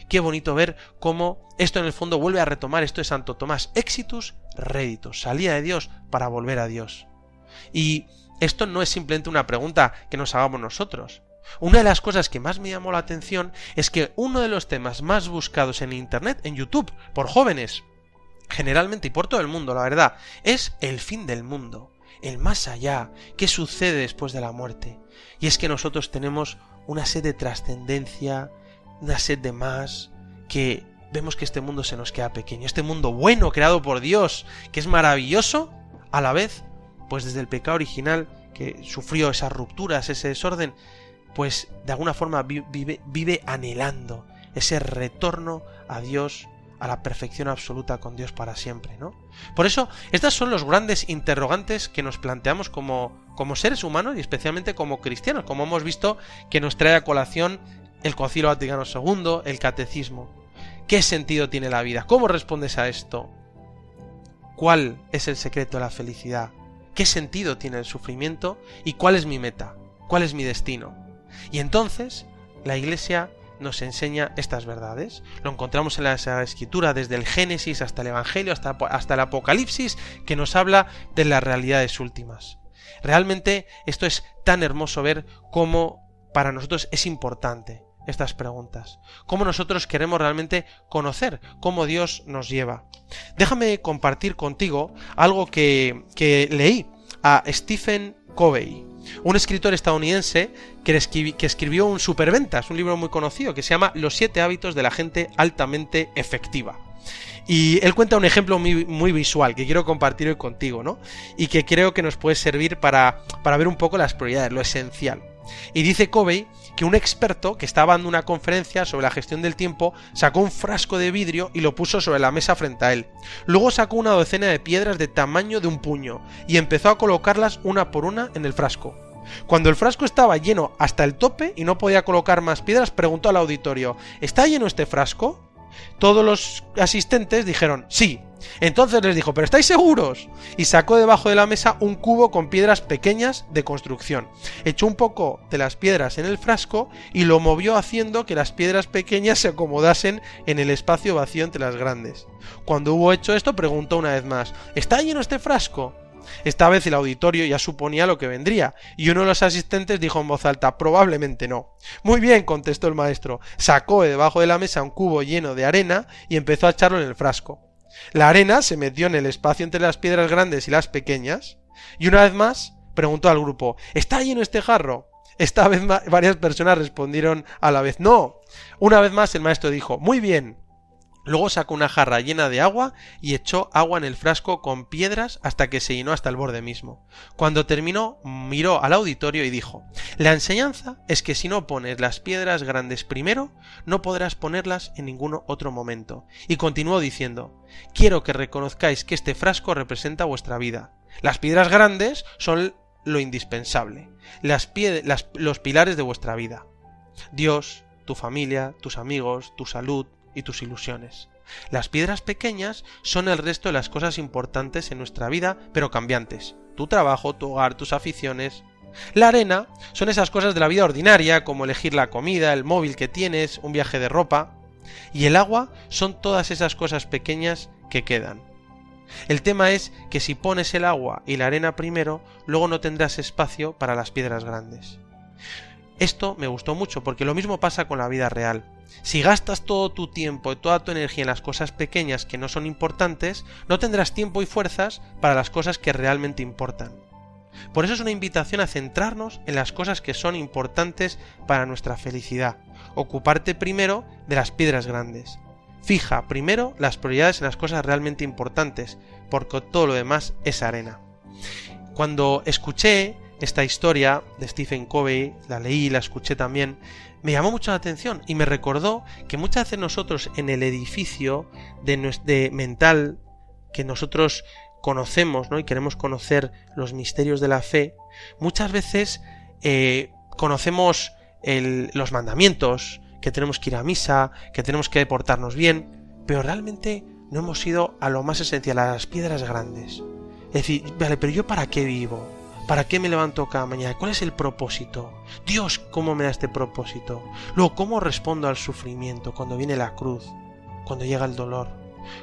Qué bonito ver cómo esto en el fondo vuelve a retomar esto de Santo Tomás, exitus reditus, salida de Dios para volver a Dios. Y esto no es simplemente una pregunta que nos hagamos nosotros. Una de las cosas que más me llamó la atención es que uno de los temas más buscados en Internet, en YouTube, por jóvenes, generalmente y por todo el mundo, la verdad, es el fin del mundo, el más allá, qué sucede después de la muerte. Y es que nosotros tenemos una sed de trascendencia, una sed de más, que vemos que este mundo se nos queda pequeño. Este mundo bueno, creado por Dios, que es maravilloso, a la vez, pues desde el pecado original, que sufrió esas rupturas, ese desorden, pues de alguna forma vive, anhelando ese retorno a Dios, a la perfección absoluta con Dios para siempre, ¿no? Por eso, estos son los grandes interrogantes que nos planteamos como, como seres humanos y especialmente como cristianos, como hemos visto que nos trae a colación el Concilio Vaticano II, el Catecismo. ¿Qué sentido tiene la vida? ¿Cómo respondes a esto? ¿Cuál es el secreto de la felicidad? ¿Qué sentido tiene el sufrimiento? ¿Y cuál es mi meta? ¿Cuál es mi destino? Y entonces la Iglesia nos enseña estas verdades. Lo encontramos en la Escritura, desde el Génesis hasta el Evangelio, hasta, hasta el Apocalipsis, que nos habla de las realidades últimas. Realmente esto es tan hermoso ver cómo para nosotros es importante estas preguntas. Cómo nosotros queremos realmente conocer cómo Dios nos lleva. Déjame compartir contigo algo que, que leí a Stephen Covey un escritor estadounidense que, escribió un superventas, un libro muy conocido que se llama Los siete hábitos de la gente altamente efectiva. Y él cuenta un ejemplo muy, visual que quiero compartir hoy contigo, ¿no? Y que creo que nos puede servir para, para ver un poco las prioridades, lo esencial. Y dice Covey que un experto que estaba dando una conferencia sobre la gestión del tiempo sacó un frasco de vidrio y lo puso sobre la mesa frente a él. Luego sacó una docena de piedras de tamaño de un puño y empezó a colocarlas una por una en el frasco. Cuando el frasco estaba lleno hasta el tope y no podía colocar más piedras, preguntó al auditorio ¿Está lleno este frasco? Todos los asistentes dijeron sí. Entonces les dijo, ¿pero estáis seguros? Y sacó debajo de la mesa un cubo con piedras pequeñas de construcción. Echó un poco de las piedras en el frasco y lo movió haciendo que las piedras pequeñas se acomodasen en el espacio vacío entre las grandes. Cuando hubo hecho esto, preguntó una vez más, ¿está lleno este frasco? Esta vez el auditorio ya suponía lo que vendría, y uno de los asistentes dijo en voz alta probablemente no. Muy bien, contestó el maestro. Sacó de debajo de la mesa un cubo lleno de arena y empezó a echarlo en el frasco. La arena se metió en el espacio entre las piedras grandes y las pequeñas, y una vez más preguntó al grupo ¿Está lleno este jarro? Esta vez varias personas respondieron a la vez no. Una vez más el maestro dijo Muy bien, Luego sacó una jarra llena de agua y echó agua en el frasco con piedras hasta que se llenó hasta el borde mismo. Cuando terminó, miró al auditorio y dijo La enseñanza es que si no pones las piedras grandes primero, no podrás ponerlas en ningún otro momento. Y continuó diciendo Quiero que reconozcáis que este frasco representa vuestra vida. Las piedras grandes son lo indispensable, las los pilares de vuestra vida. Dios, tu familia, tus amigos, tu salud, y tus ilusiones. Las piedras pequeñas son el resto de las cosas importantes en nuestra vida, pero cambiantes. Tu trabajo, tu hogar, tus aficiones. La arena son esas cosas de la vida ordinaria, como elegir la comida, el móvil que tienes, un viaje de ropa. Y el agua son todas esas cosas pequeñas que quedan. El tema es que si pones el agua y la arena primero, luego no tendrás espacio para las piedras grandes. Esto me gustó mucho porque lo mismo pasa con la vida real. Si gastas todo tu tiempo y toda tu energía en las cosas pequeñas que no son importantes, no tendrás tiempo y fuerzas para las cosas que realmente importan. Por eso es una invitación a centrarnos en las cosas que son importantes para nuestra felicidad. Ocuparte primero de las piedras grandes. Fija primero las prioridades en las cosas realmente importantes, porque todo lo demás es arena. Cuando escuché esta historia de Stephen Covey, la leí, la escuché también, me llamó mucho la atención y me recordó que muchas veces nosotros en el edificio de, mental que nosotros conocemos ¿no? y queremos conocer los misterios de la fe, muchas veces eh, conocemos los mandamientos, que tenemos que ir a misa, que tenemos que portarnos bien, pero realmente no hemos ido a lo más esencial, a las piedras grandes. Es decir, vale, pero yo para qué vivo? ¿Para qué me levanto cada mañana? ¿Cuál es el propósito? Dios, ¿cómo me da este propósito? Luego, ¿cómo respondo al sufrimiento cuando viene la cruz? Cuando llega el dolor?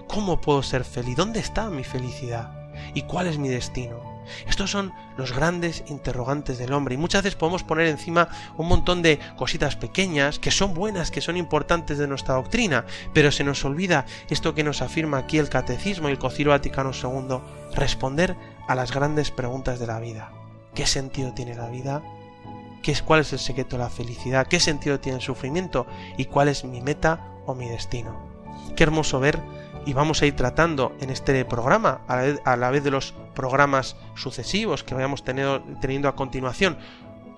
¿Cómo puedo ser feliz? ¿Dónde está mi felicidad? ¿Y cuál es mi destino? Estos son los grandes interrogantes del hombre y muchas veces podemos poner encima un montón de cositas pequeñas que son buenas, que son importantes de nuestra doctrina, pero se nos olvida esto que nos afirma aquí el Catecismo y el Concilio Vaticano II, responder a las grandes preguntas de la vida. ¿Qué sentido tiene la vida? ¿Qué es, ¿Cuál es el secreto de la felicidad? ¿Qué sentido tiene el sufrimiento? ¿Y cuál es mi meta o mi destino? Qué hermoso ver y vamos a ir tratando en este programa, a la vez, de los programas sucesivos que vayamos teniendo, teniendo a continuación,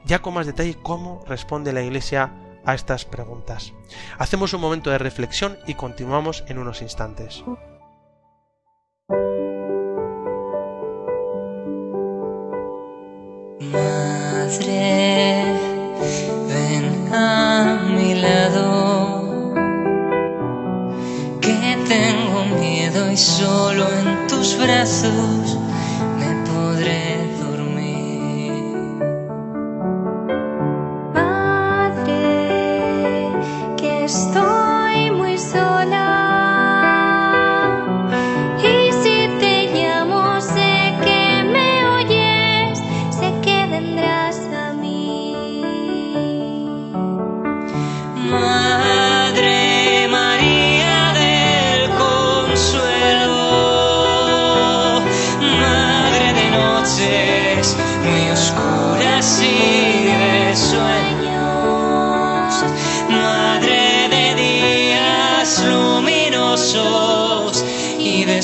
ya con más detalle cómo responde la Iglesia a estas preguntas. Hacemos un momento de reflexión y continuamos en unos instantes. Madre, ven a mi lado, que tengo miedo y solo en tus brazos me podré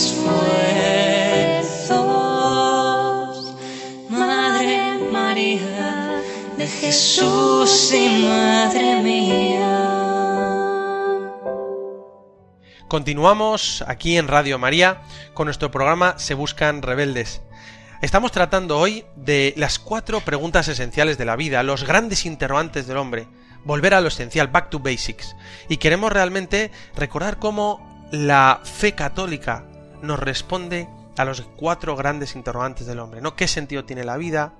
esfuerzos, Madre María de Jesús y Madre mía. Continuamos aquí en Radio María con nuestro programa Se Buscan Rebeldes. Estamos tratando hoy de las cuatro preguntas esenciales de la vida, los grandes interrogantes del hombre, volver a lo esencial, back to basics. Y queremos realmente recordar cómo la fe católica nos responde a los cuatro grandes interrogantes del hombre, ¿no? ¿Qué sentido tiene la vida?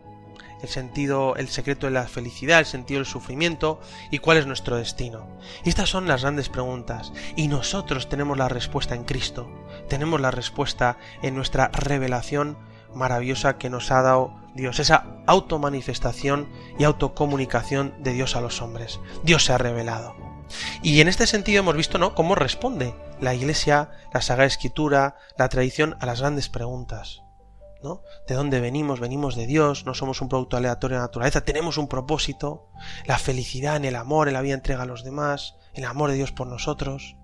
el sentido, el secreto de la felicidad, el sentido del sufrimiento y cuál es nuestro destino. Estas son las grandes preguntas y nosotros tenemos la respuesta en Cristo, tenemos la respuesta en nuestra revelación maravillosa que nos ha dado Dios, esa automanifestación y autocomunicación de Dios a los hombres. Dios se ha revelado. Y en este sentido hemos visto ¿no? cómo responde la Iglesia, la Sagrada Escritura, la tradición a las grandes preguntas. ¿no? ¿De dónde venimos? Venimos de Dios, no somos un producto aleatorio de la naturaleza, tenemos un propósito, la felicidad en el amor, en la vida entrega a los demás, el amor de Dios por nosotros,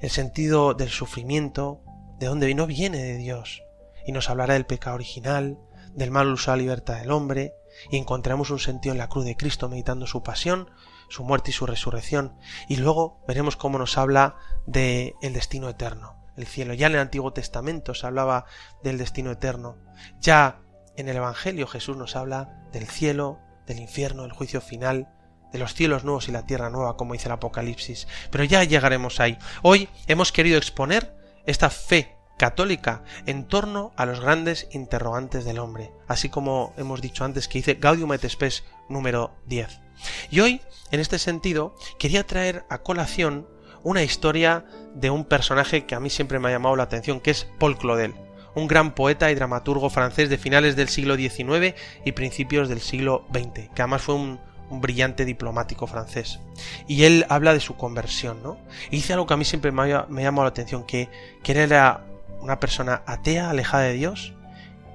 el sentido del sufrimiento, de dónde no viene de Dios, y nos hablará del pecado original, del mal uso de la libertad del hombre, y encontramos un sentido en la cruz de Cristo meditando su pasión, su muerte y su resurrección, y luego veremos cómo nos habla del el destino eterno el cielo. Ya en el Antiguo Testamento se hablaba del destino eterno. Ya en el Evangelio Jesús nos habla del cielo, del infierno, del juicio final, de los cielos nuevos y la tierra nueva, como dice el Apocalipsis. Pero ya llegaremos ahí. Hoy hemos querido exponer esta fe católica en torno a los grandes interrogantes del hombre, así como hemos dicho antes que dice Gaudium et Spes número 10. Y hoy, en este sentido, quería traer a colación una historia de un personaje que a mí siempre me ha llamado la atención, que es Paul Claudel, un gran poeta y dramaturgo francés de finales del siglo XIX y principios del siglo XX, que además fue un, brillante diplomático francés. Y él habla de su conversión, ¿no? Y dice algo que a mí siempre me ha, llamado la atención, que, que él era una persona atea, alejada de Dios,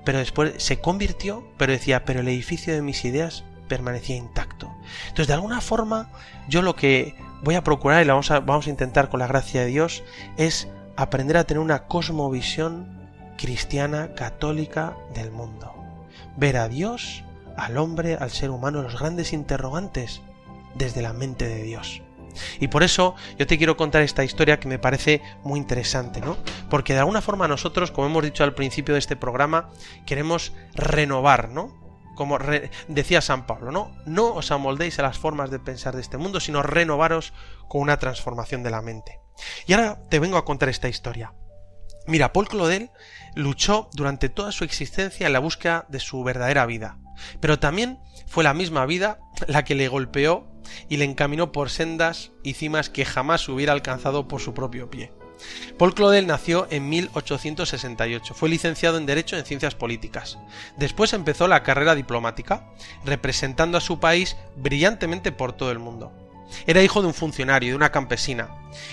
pero después se convirtió, pero decía, pero el edificio de mis ideas permanecía intacto. Entonces, de alguna forma, yo lo que voy a procurar y lo vamos a, vamos a intentar con la gracia de Dios es aprender a tener una cosmovisión cristiana católica del mundo. Ver a Dios, al hombre, al ser humano, los grandes interrogantes desde la mente de Dios. Y por eso yo te quiero contar esta historia que me parece muy interesante, ¿no? Porque de alguna forma nosotros, como hemos dicho al principio de este programa, queremos renovar, ¿no? Como decía San Pablo, ¿no? No os amoldéis a las formas de pensar de este mundo, sino renovaros con una transformación de la mente. Y ahora te vengo a contar esta historia. Mira, Paul Claudel luchó durante toda su existencia en la búsqueda de su verdadera vida, pero también fue la misma vida la que le golpeó y le encaminó por sendas y cimas que jamás hubiera alcanzado por su propio pie. Paul Claudel nació en 1868. Fue licenciado en Derecho en Ciencias Políticas. Después empezó la carrera diplomática, representando a su país brillantemente por todo el mundo. Era hijo de un funcionario y de una campesina,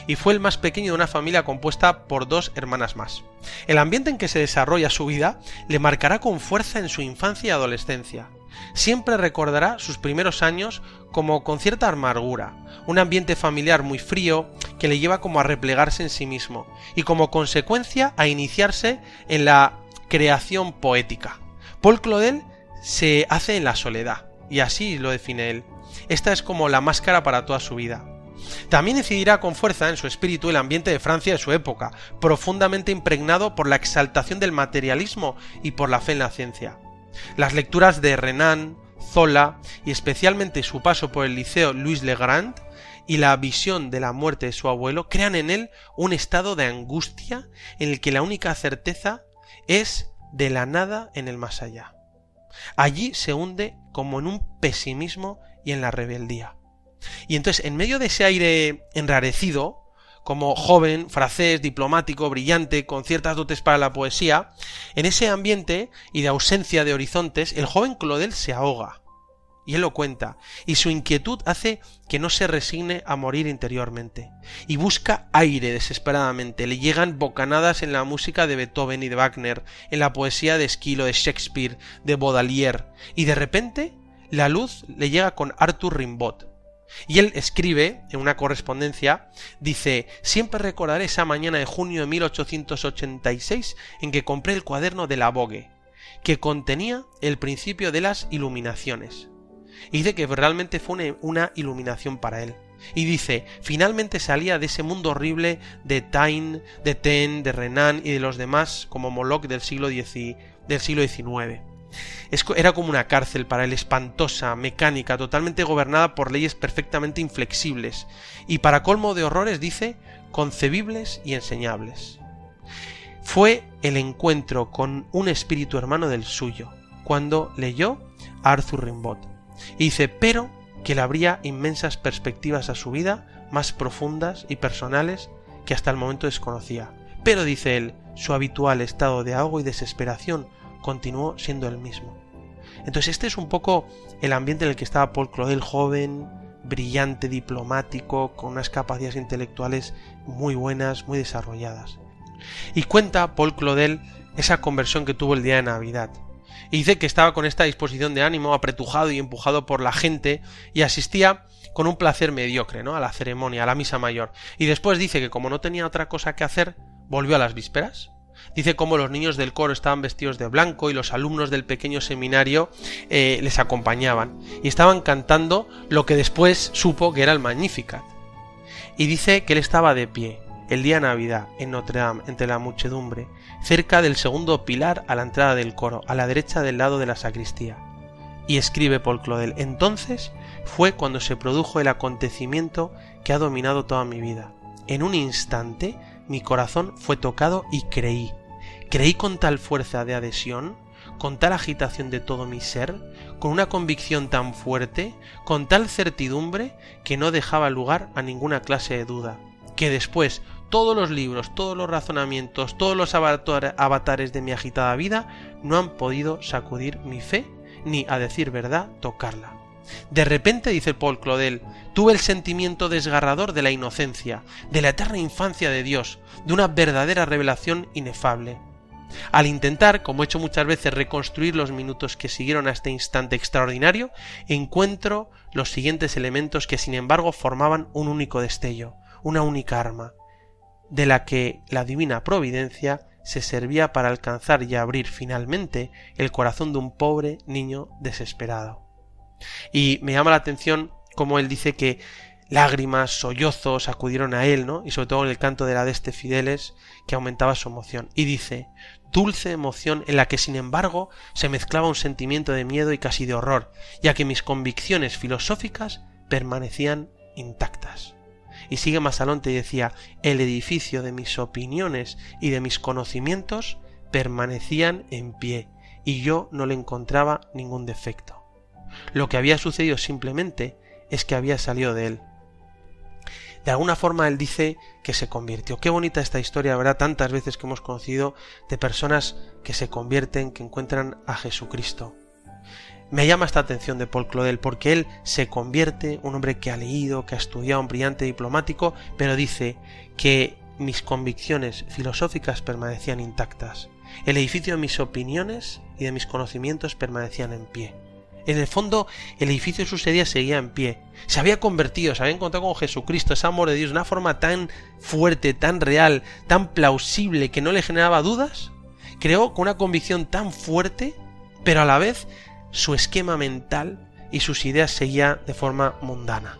y fue el más pequeño de una familia compuesta por dos hermanas más. El ambiente en que se desarrolla su vida le marcará con fuerza en su infancia y adolescencia. Siempre recordará sus primeros años como con cierta amargura, un ambiente familiar muy frío que le lleva como a replegarse en sí mismo y como consecuencia a iniciarse en la creación poética. Paul Claudel se hace en la soledad, y así lo define él. Esta es como la máscara para toda su vida. También incidirá con fuerza en su espíritu el ambiente de Francia de su época, profundamente impregnado por la exaltación del materialismo y por la fe en la ciencia. Las lecturas de Renan, Zola y especialmente su paso por el liceo Louis Legrand y la visión de la muerte de su abuelo crean en él un estado de angustia en el que la única certeza es de la nada en el más allá. Allí se hunde como en un pesimismo y en la rebeldía. Y entonces, en medio de ese aire enrarecido, como joven, francés, diplomático, brillante, con ciertas dotes para la poesía, en ese ambiente y de ausencia de horizontes, el joven Claudel se ahoga. Y él lo cuenta, y su inquietud hace que no se resigne a morir interiormente, y busca aire desesperadamente. Le llegan bocanadas en la música de Beethoven y de Wagner, en la poesía de Esquilo, de Shakespeare, de Baudelaire, y de repente la luz le llega con Arthur Rimbaud. Y él escribe en una correspondencia, dice, siempre recordaré esa mañana de junio de 1886 en que compré el cuaderno de la Vogue, que contenía el principio de las iluminaciones. Y dice que realmente fue una iluminación para él. Y dice, finalmente salía de ese mundo horrible de Taine, de Taine, de Renan y de los demás como Moloch del siglo, del siglo XIX era como una cárcel para él espantosa, mecánica, totalmente gobernada por leyes perfectamente inflexibles, y para colmo de horrores dice, concebibles y enseñables. Fue el encuentro con un espíritu hermano del suyo, cuando leyó a Arthur Rimbaud, y dice, pero que le abría inmensas perspectivas a su vida, más profundas y personales que hasta el momento desconocía. Pero, dice él, su habitual estado de ahogo y desesperación continuó siendo el mismo. Entonces este es un poco el ambiente en el que estaba Paul Claudel, joven, brillante, diplomático, con unas capacidades intelectuales muy buenas, muy desarrolladas. Y cuenta Paul Claudel esa conversión que tuvo el día de Navidad. Y dice que estaba con esta disposición de ánimo, apretujado y empujado por la gente, y asistía con un placer mediocre, ¿no? a la ceremonia, a la misa mayor. Y después dice que como no tenía otra cosa que hacer, volvió a las vísperas, Dice cómo los niños del coro estaban vestidos de blanco y los alumnos del pequeño seminario eh, les acompañaban y estaban cantando lo que después supo que era el Magnificat. Y dice que él estaba de pie, el día de Navidad, en Notre Dame, entre la muchedumbre, cerca del segundo pilar a la entrada del coro, a la derecha del lado de la sacristía. Y escribe Paul Claudel, entonces fue cuando se produjo el acontecimiento que ha dominado toda mi vida. En un instante mi corazón fue tocado y creí. Creí con tal fuerza de adhesión, con tal agitación de todo mi ser, con una convicción tan fuerte, con tal certidumbre, que no dejaba lugar a ninguna clase de duda, que después todos los libros, todos los razonamientos, todos los avatares de mi agitada vida no han podido sacudir mi fe, ni, a decir verdad, tocarla. De repente, dice Paul Claudel, tuve el sentimiento desgarrador de la inocencia, de la eterna infancia de Dios, de una verdadera revelación inefable. Al intentar, como he hecho muchas veces, reconstruir los minutos que siguieron a este instante extraordinario, encuentro los siguientes elementos que sin embargo formaban un único destello, una única arma, de la que la divina providencia se servía para alcanzar y abrir finalmente el corazón de un pobre niño desesperado. Y me llama la atención como él dice que lágrimas, sollozos acudieron a él, ¿no? Y sobre todo en el canto de la deste Fideles, que aumentaba su emoción. Y dice, dulce emoción en la que sin embargo se mezclaba un sentimiento de miedo y casi de horror, ya que mis convicciones filosóficas permanecían intactas. Y sigue más y decía, el edificio de mis opiniones y de mis conocimientos permanecían en pie, y yo no le encontraba ningún defecto. Lo que había sucedido simplemente es que había salido de él. De alguna forma él dice que se convirtió. Qué bonita esta historia, ¿verdad? Tantas veces que hemos conocido de personas que se convierten, que encuentran a Jesucristo. Me llama esta atención de Paul Claudel porque él se convierte, un hombre que ha leído, que ha estudiado, un brillante diplomático, pero dice que mis convicciones filosóficas permanecían intactas. El edificio de mis opiniones y de mis conocimientos permanecían en pie. En el fondo, el edificio de sus ideas seguía en pie. Se había convertido, se había encontrado con Jesucristo, ese amor de Dios, de una forma tan fuerte, tan real, tan plausible, que no le generaba dudas. Creó con una convicción tan fuerte, pero a la vez su esquema mental y sus ideas seguía de forma mundana.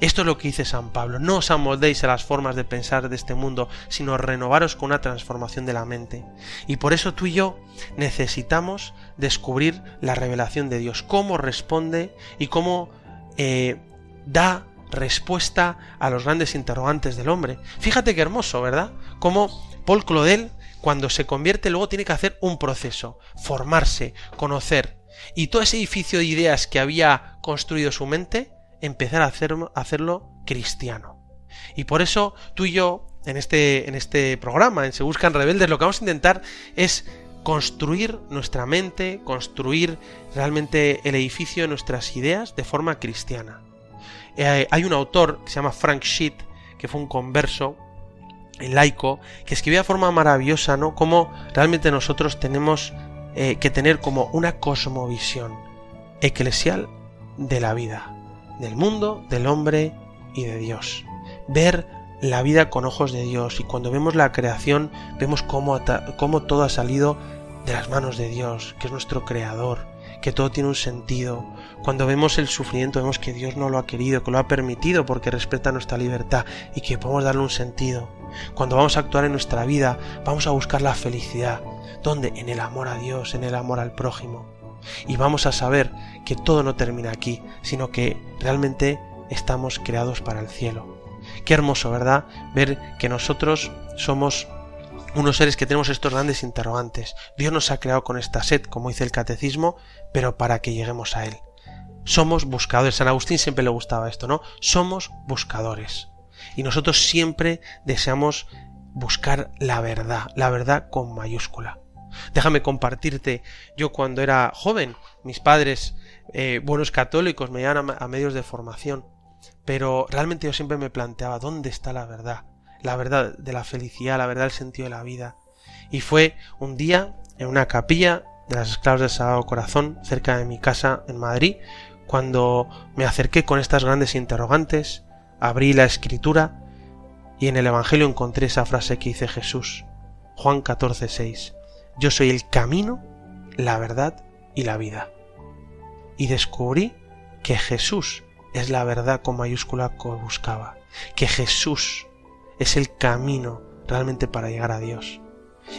Esto es lo que dice San Pablo, no os amoldéis a las formas de pensar de este mundo, sino renovaros con una transformación de la mente. Y por eso tú y yo necesitamos descubrir la revelación de Dios, cómo responde y cómo eh, da respuesta a los grandes interrogantes del hombre. Fíjate qué hermoso, ¿verdad? Cómo Paul Claudel, cuando se convierte, luego tiene que hacer un proceso, formarse, conocer, y todo ese edificio de ideas que había construido su mente, empezar a, hacerlo cristiano. Y por eso tú y yo, en este, en este programa, en Se Buscan Rebeldes, lo que vamos a intentar es construir nuestra mente, construir realmente el edificio de nuestras ideas de forma cristiana. Eh, hay un autor que se llama Frank Schitt, que fue un converso, el laico, que escribía de forma maravillosa, ¿no? Cómo realmente nosotros tenemos eh, que tener como una cosmovisión eclesial de la vida, del mundo, del hombre y de Dios. Ver la vida con ojos de Dios y cuando vemos la creación vemos cómo, cómo todo ha salido de las manos de Dios, que es nuestro creador, que todo tiene un sentido. Cuando vemos el sufrimiento vemos que Dios no lo ha querido, que lo ha permitido porque respeta nuestra libertad y que podemos darle un sentido. Cuando vamos a actuar en nuestra vida vamos a buscar la felicidad, ¿Dónde? En el amor a Dios, en el amor al prójimo. Y vamos a saber que todo no termina aquí, sino que realmente estamos creados para el cielo. Qué hermoso, ¿verdad? Ver que nosotros somos unos seres que tenemos estos grandes interrogantes. Dios nos ha creado con esta sed, como dice el catecismo, pero para que lleguemos a Él. Somos buscadores. San Agustín siempre le gustaba esto, ¿no? Somos buscadores. Y nosotros siempre deseamos buscar la verdad, la verdad con mayúscula. Déjame compartirte, yo cuando era joven, mis padres, eh, buenos católicos, me llevaban a, medios de formación, pero realmente yo siempre me planteaba dónde está la verdad, la verdad de la felicidad, la verdad del sentido de la vida. Y fue un día en una capilla de las esclavas del Sagrado Corazón, cerca de mi casa en Madrid, cuando me acerqué con estas grandes interrogantes, abrí la escritura y en el Evangelio encontré esa frase que dice Jesús, Juan 14, 6. Yo soy el camino, la verdad y la vida. Y descubrí que Jesús es la verdad con mayúscula que buscaba, que Jesús es el camino realmente para llegar a Dios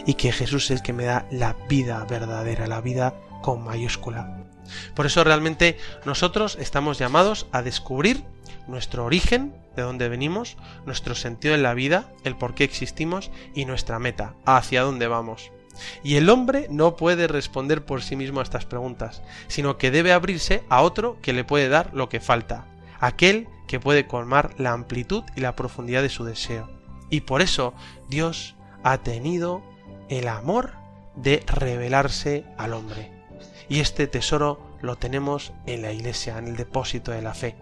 y que Jesús es el que me da la vida verdadera, la vida con mayúscula. Por eso realmente nosotros estamos llamados a descubrir nuestro origen, de dónde venimos, nuestro sentido en la vida, el por qué existimos y nuestra meta, hacia dónde vamos. Y el hombre no puede responder por sí mismo a estas preguntas, sino que debe abrirse a otro que le puede dar lo que falta, aquel que puede colmar la amplitud y la profundidad de su deseo. Y por eso Dios ha tenido el amor de revelarse al hombre. Y este tesoro lo tenemos en la iglesia, en el depósito de la fe.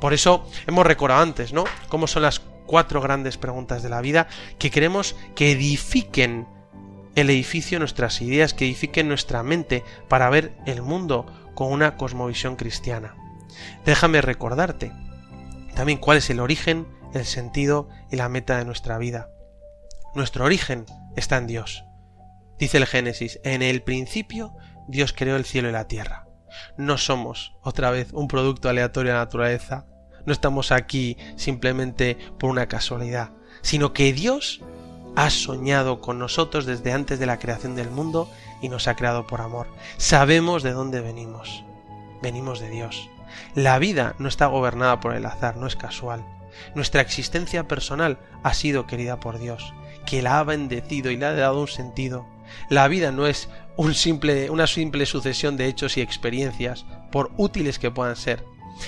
Por eso hemos recordado antes, ¿no? Cómo son las cuatro grandes preguntas de la vida que queremos que edifiquen el edificio nuestras ideas, que edifiquen nuestra mente para ver el mundo con una cosmovisión cristiana. Déjame recordarte también cuál es el origen, el sentido y la meta de nuestra vida. Nuestro origen está en Dios. Dice el Génesis, en el principio Dios creó el cielo y la tierra. No somos, otra vez, un producto aleatorio de la naturaleza. No estamos aquí simplemente por una casualidad, sino que Dios ha soñado con nosotros desde antes de la creación del mundo y nos ha creado por amor. Sabemos de dónde venimos. Venimos de Dios. La vida no está gobernada por el azar, no es casual. Nuestra existencia personal ha sido querida por Dios, que la ha bendecido y le ha dado un sentido. La vida no es un simple, una simple sucesión de hechos y experiencias, por útiles que puedan ser.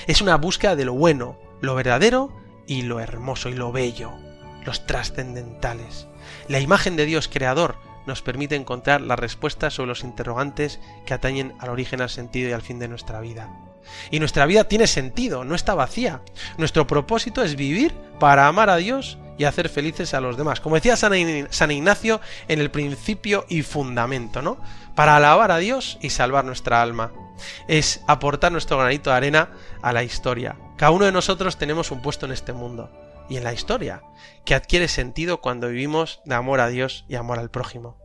Es una búsqueda de lo bueno, lo verdadero y lo hermoso y lo bello, los trascendentales. La imagen de Dios creador nos permite encontrar las respuestas sobre los interrogantes que atañen al origen, al sentido y al fin de nuestra vida. Y nuestra vida tiene sentido, no está vacía. Nuestro propósito es vivir para amar a Dios y hacer felices a los demás. Como decía San Ignacio en el principio y fundamento, ¿no? Para alabar a Dios y salvar nuestra alma. Es aportar nuestro granito de arena a la historia. Cada uno de nosotros tenemos un puesto en este mundo y en la historia, que adquiere sentido cuando vivimos de amor a Dios y amor al prójimo.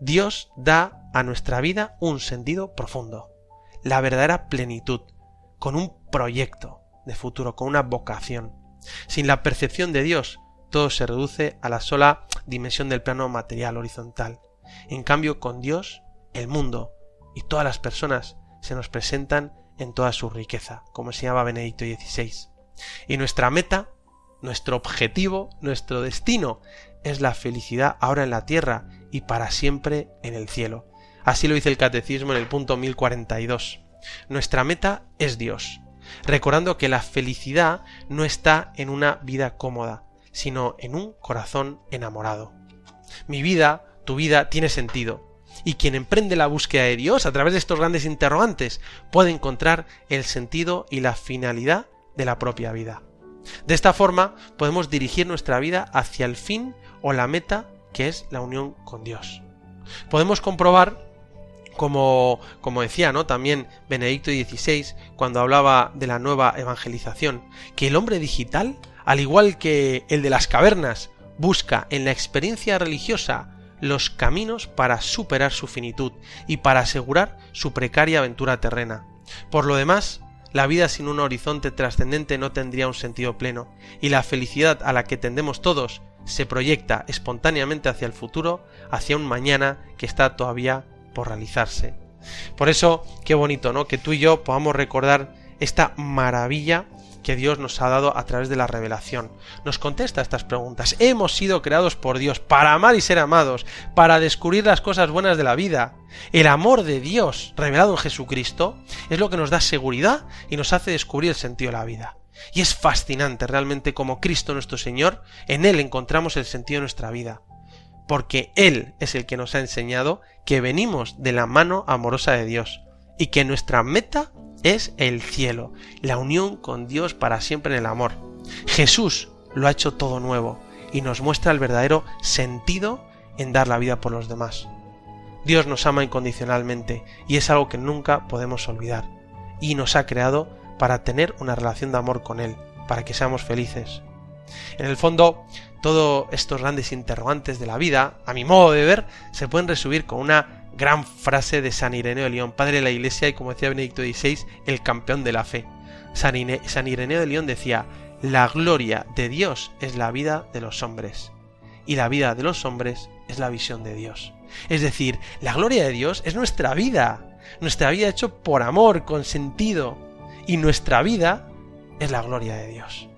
Dios da a nuestra vida un sentido profundo, la verdadera plenitud, con un proyecto de futuro, con una vocación. Sin la percepción de Dios, todo se reduce a la sola dimensión del plano material horizontal. En cambio, con Dios, el mundo y todas las personas se nos presentan en toda su riqueza, como enseñaba Benedicto XVI. Y nuestra meta nuestro objetivo, nuestro destino es la felicidad ahora en la tierra y para siempre en el cielo. Así lo dice el Catecismo en el punto 1042. Nuestra meta es Dios, recordando que la felicidad no está en una vida cómoda, sino en un corazón enamorado. Mi vida, tu vida, tiene sentido, y quien emprende la búsqueda de Dios a través de estos grandes interrogantes puede encontrar el sentido y la finalidad de la propia vida. De esta forma podemos dirigir nuestra vida hacia el fin o la meta que es la unión con Dios. Podemos comprobar como, como decía ¿no? también Benedicto XVI cuando hablaba de la nueva evangelización, que el hombre digital, al igual que el de las cavernas, busca en la experiencia religiosa los caminos para superar su finitud y para asegurar su precaria aventura terrena. Por lo demás, la vida sin un horizonte trascendente no tendría un sentido pleno, y la felicidad a la que tendemos todos se proyecta espontáneamente hacia el futuro, hacia un mañana que está todavía por realizarse. Por eso, qué bonito, ¿no? Que tú y yo podamos recordar esta maravilla que Dios nos ha dado a través de la revelación. Nos contesta estas preguntas. Hemos sido creados por Dios para amar y ser amados, para descubrir las cosas buenas de la vida. El amor de Dios revelado en Jesucristo es lo que nos da seguridad y nos hace descubrir el sentido de la vida. Y es fascinante realmente como Cristo nuestro Señor, en Él encontramos el sentido de nuestra vida. Porque Él es el que nos ha enseñado que venimos de la mano amorosa de Dios y que nuestra meta es el cielo, la unión con Dios para siempre en el amor. Jesús lo ha hecho todo nuevo y nos muestra el verdadero sentido en dar la vida por los demás. Dios nos ama incondicionalmente y es algo que nunca podemos olvidar. Y nos ha creado para tener una relación de amor con Él, para que seamos felices. En el fondo, todos estos grandes interrogantes de la vida, a mi modo de ver, se pueden resumir con una gran frase de San Ireneo de León, padre de la Iglesia y como decía Benedicto XVI, el campeón de la fe. San, San Ireneo de León decía, la gloria de Dios es la vida de los hombres y la vida de los hombres es la visión de Dios. Es decir, la gloria de Dios es nuestra vida. nuestra vida hecho por amor, con sentido, y nuestra vida es la gloria de Dios.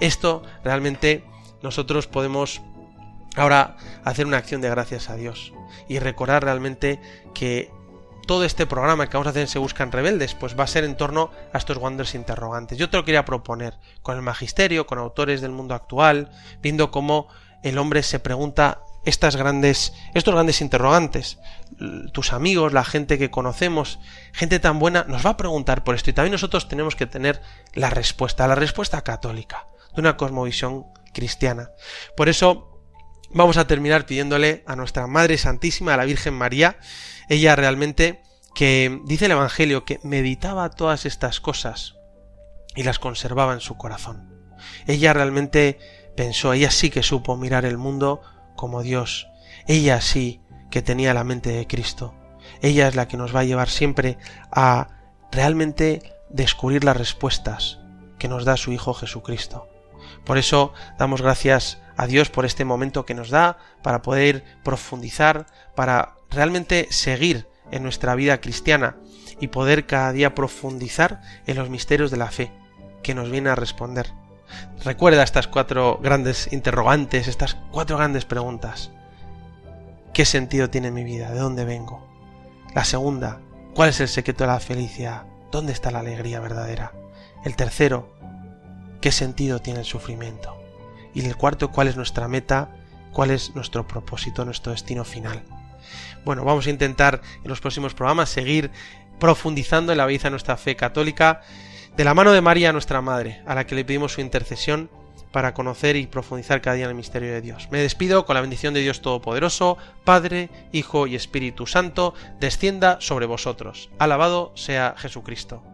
Esto realmente nosotros podemos ahora hacer una acción de gracias a Dios y recordar realmente que todo este programa que vamos a hacer en Se Buscan Rebeldes, pues va a ser en torno a estos wonders interrogantes. Yo te lo quería proponer con el magisterio, con autores del mundo actual, viendo cómo el hombre se pregunta estas grandes, estos grandes interrogantes. Tus amigos, la gente que conocemos, gente tan buena, nos va a preguntar por esto y también nosotros tenemos que tener la respuesta, la respuesta católica, de una cosmovisión cristiana. Por eso vamos a terminar pidiéndole a nuestra Madre Santísima, a la Virgen María, ella realmente que dice el Evangelio que meditaba todas estas cosas y las conservaba en su corazón. Ella realmente pensó, ella sí que supo mirar el mundo como Dios. Ella sí que tenía la mente de Cristo. Ella es la que nos va a llevar siempre a realmente descubrir las respuestas que nos da su Hijo Jesucristo. Por eso damos gracias a Dios por este momento que nos da para poder profundizar, para realmente seguir en nuestra vida cristiana y poder cada día profundizar en los misterios de la fe que nos viene a responder. Recuerda estas cuatro grandes interrogantes, estas cuatro grandes preguntas. ¿Qué sentido tiene mi vida? ¿De dónde vengo? La segunda, ¿cuál es el secreto de la felicidad? ¿Dónde está la alegría verdadera? El tercero, ¿qué sentido tiene el sufrimiento? Y el cuarto, ¿cuál es nuestra meta? ¿Cuál es nuestro propósito, nuestro destino final? Bueno, vamos a intentar en los próximos programas seguir profundizando en la belleza de nuestra fe católica de la mano de María, nuestra Madre, a la que le pedimos su intercesión para conocer y profundizar cada día en el misterio de Dios. Me despido con la bendición de Dios Todopoderoso, Padre, Hijo y Espíritu Santo, descienda sobre vosotros. Alabado sea Jesucristo.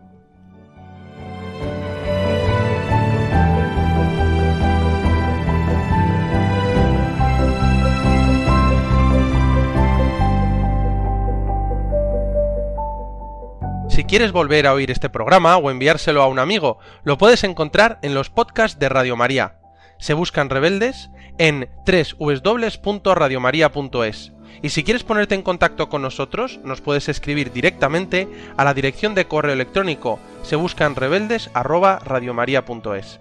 Si quieres volver a oír este programa o enviárselo a un amigo, lo puedes encontrar en los podcasts de Radio María. Se buscan rebeldes en www.radiomaria.es. Y si quieres ponerte en contacto con nosotros, nos puedes escribir directamente a la dirección de correo electrónico se buscan rebeldes@radiomaria.es.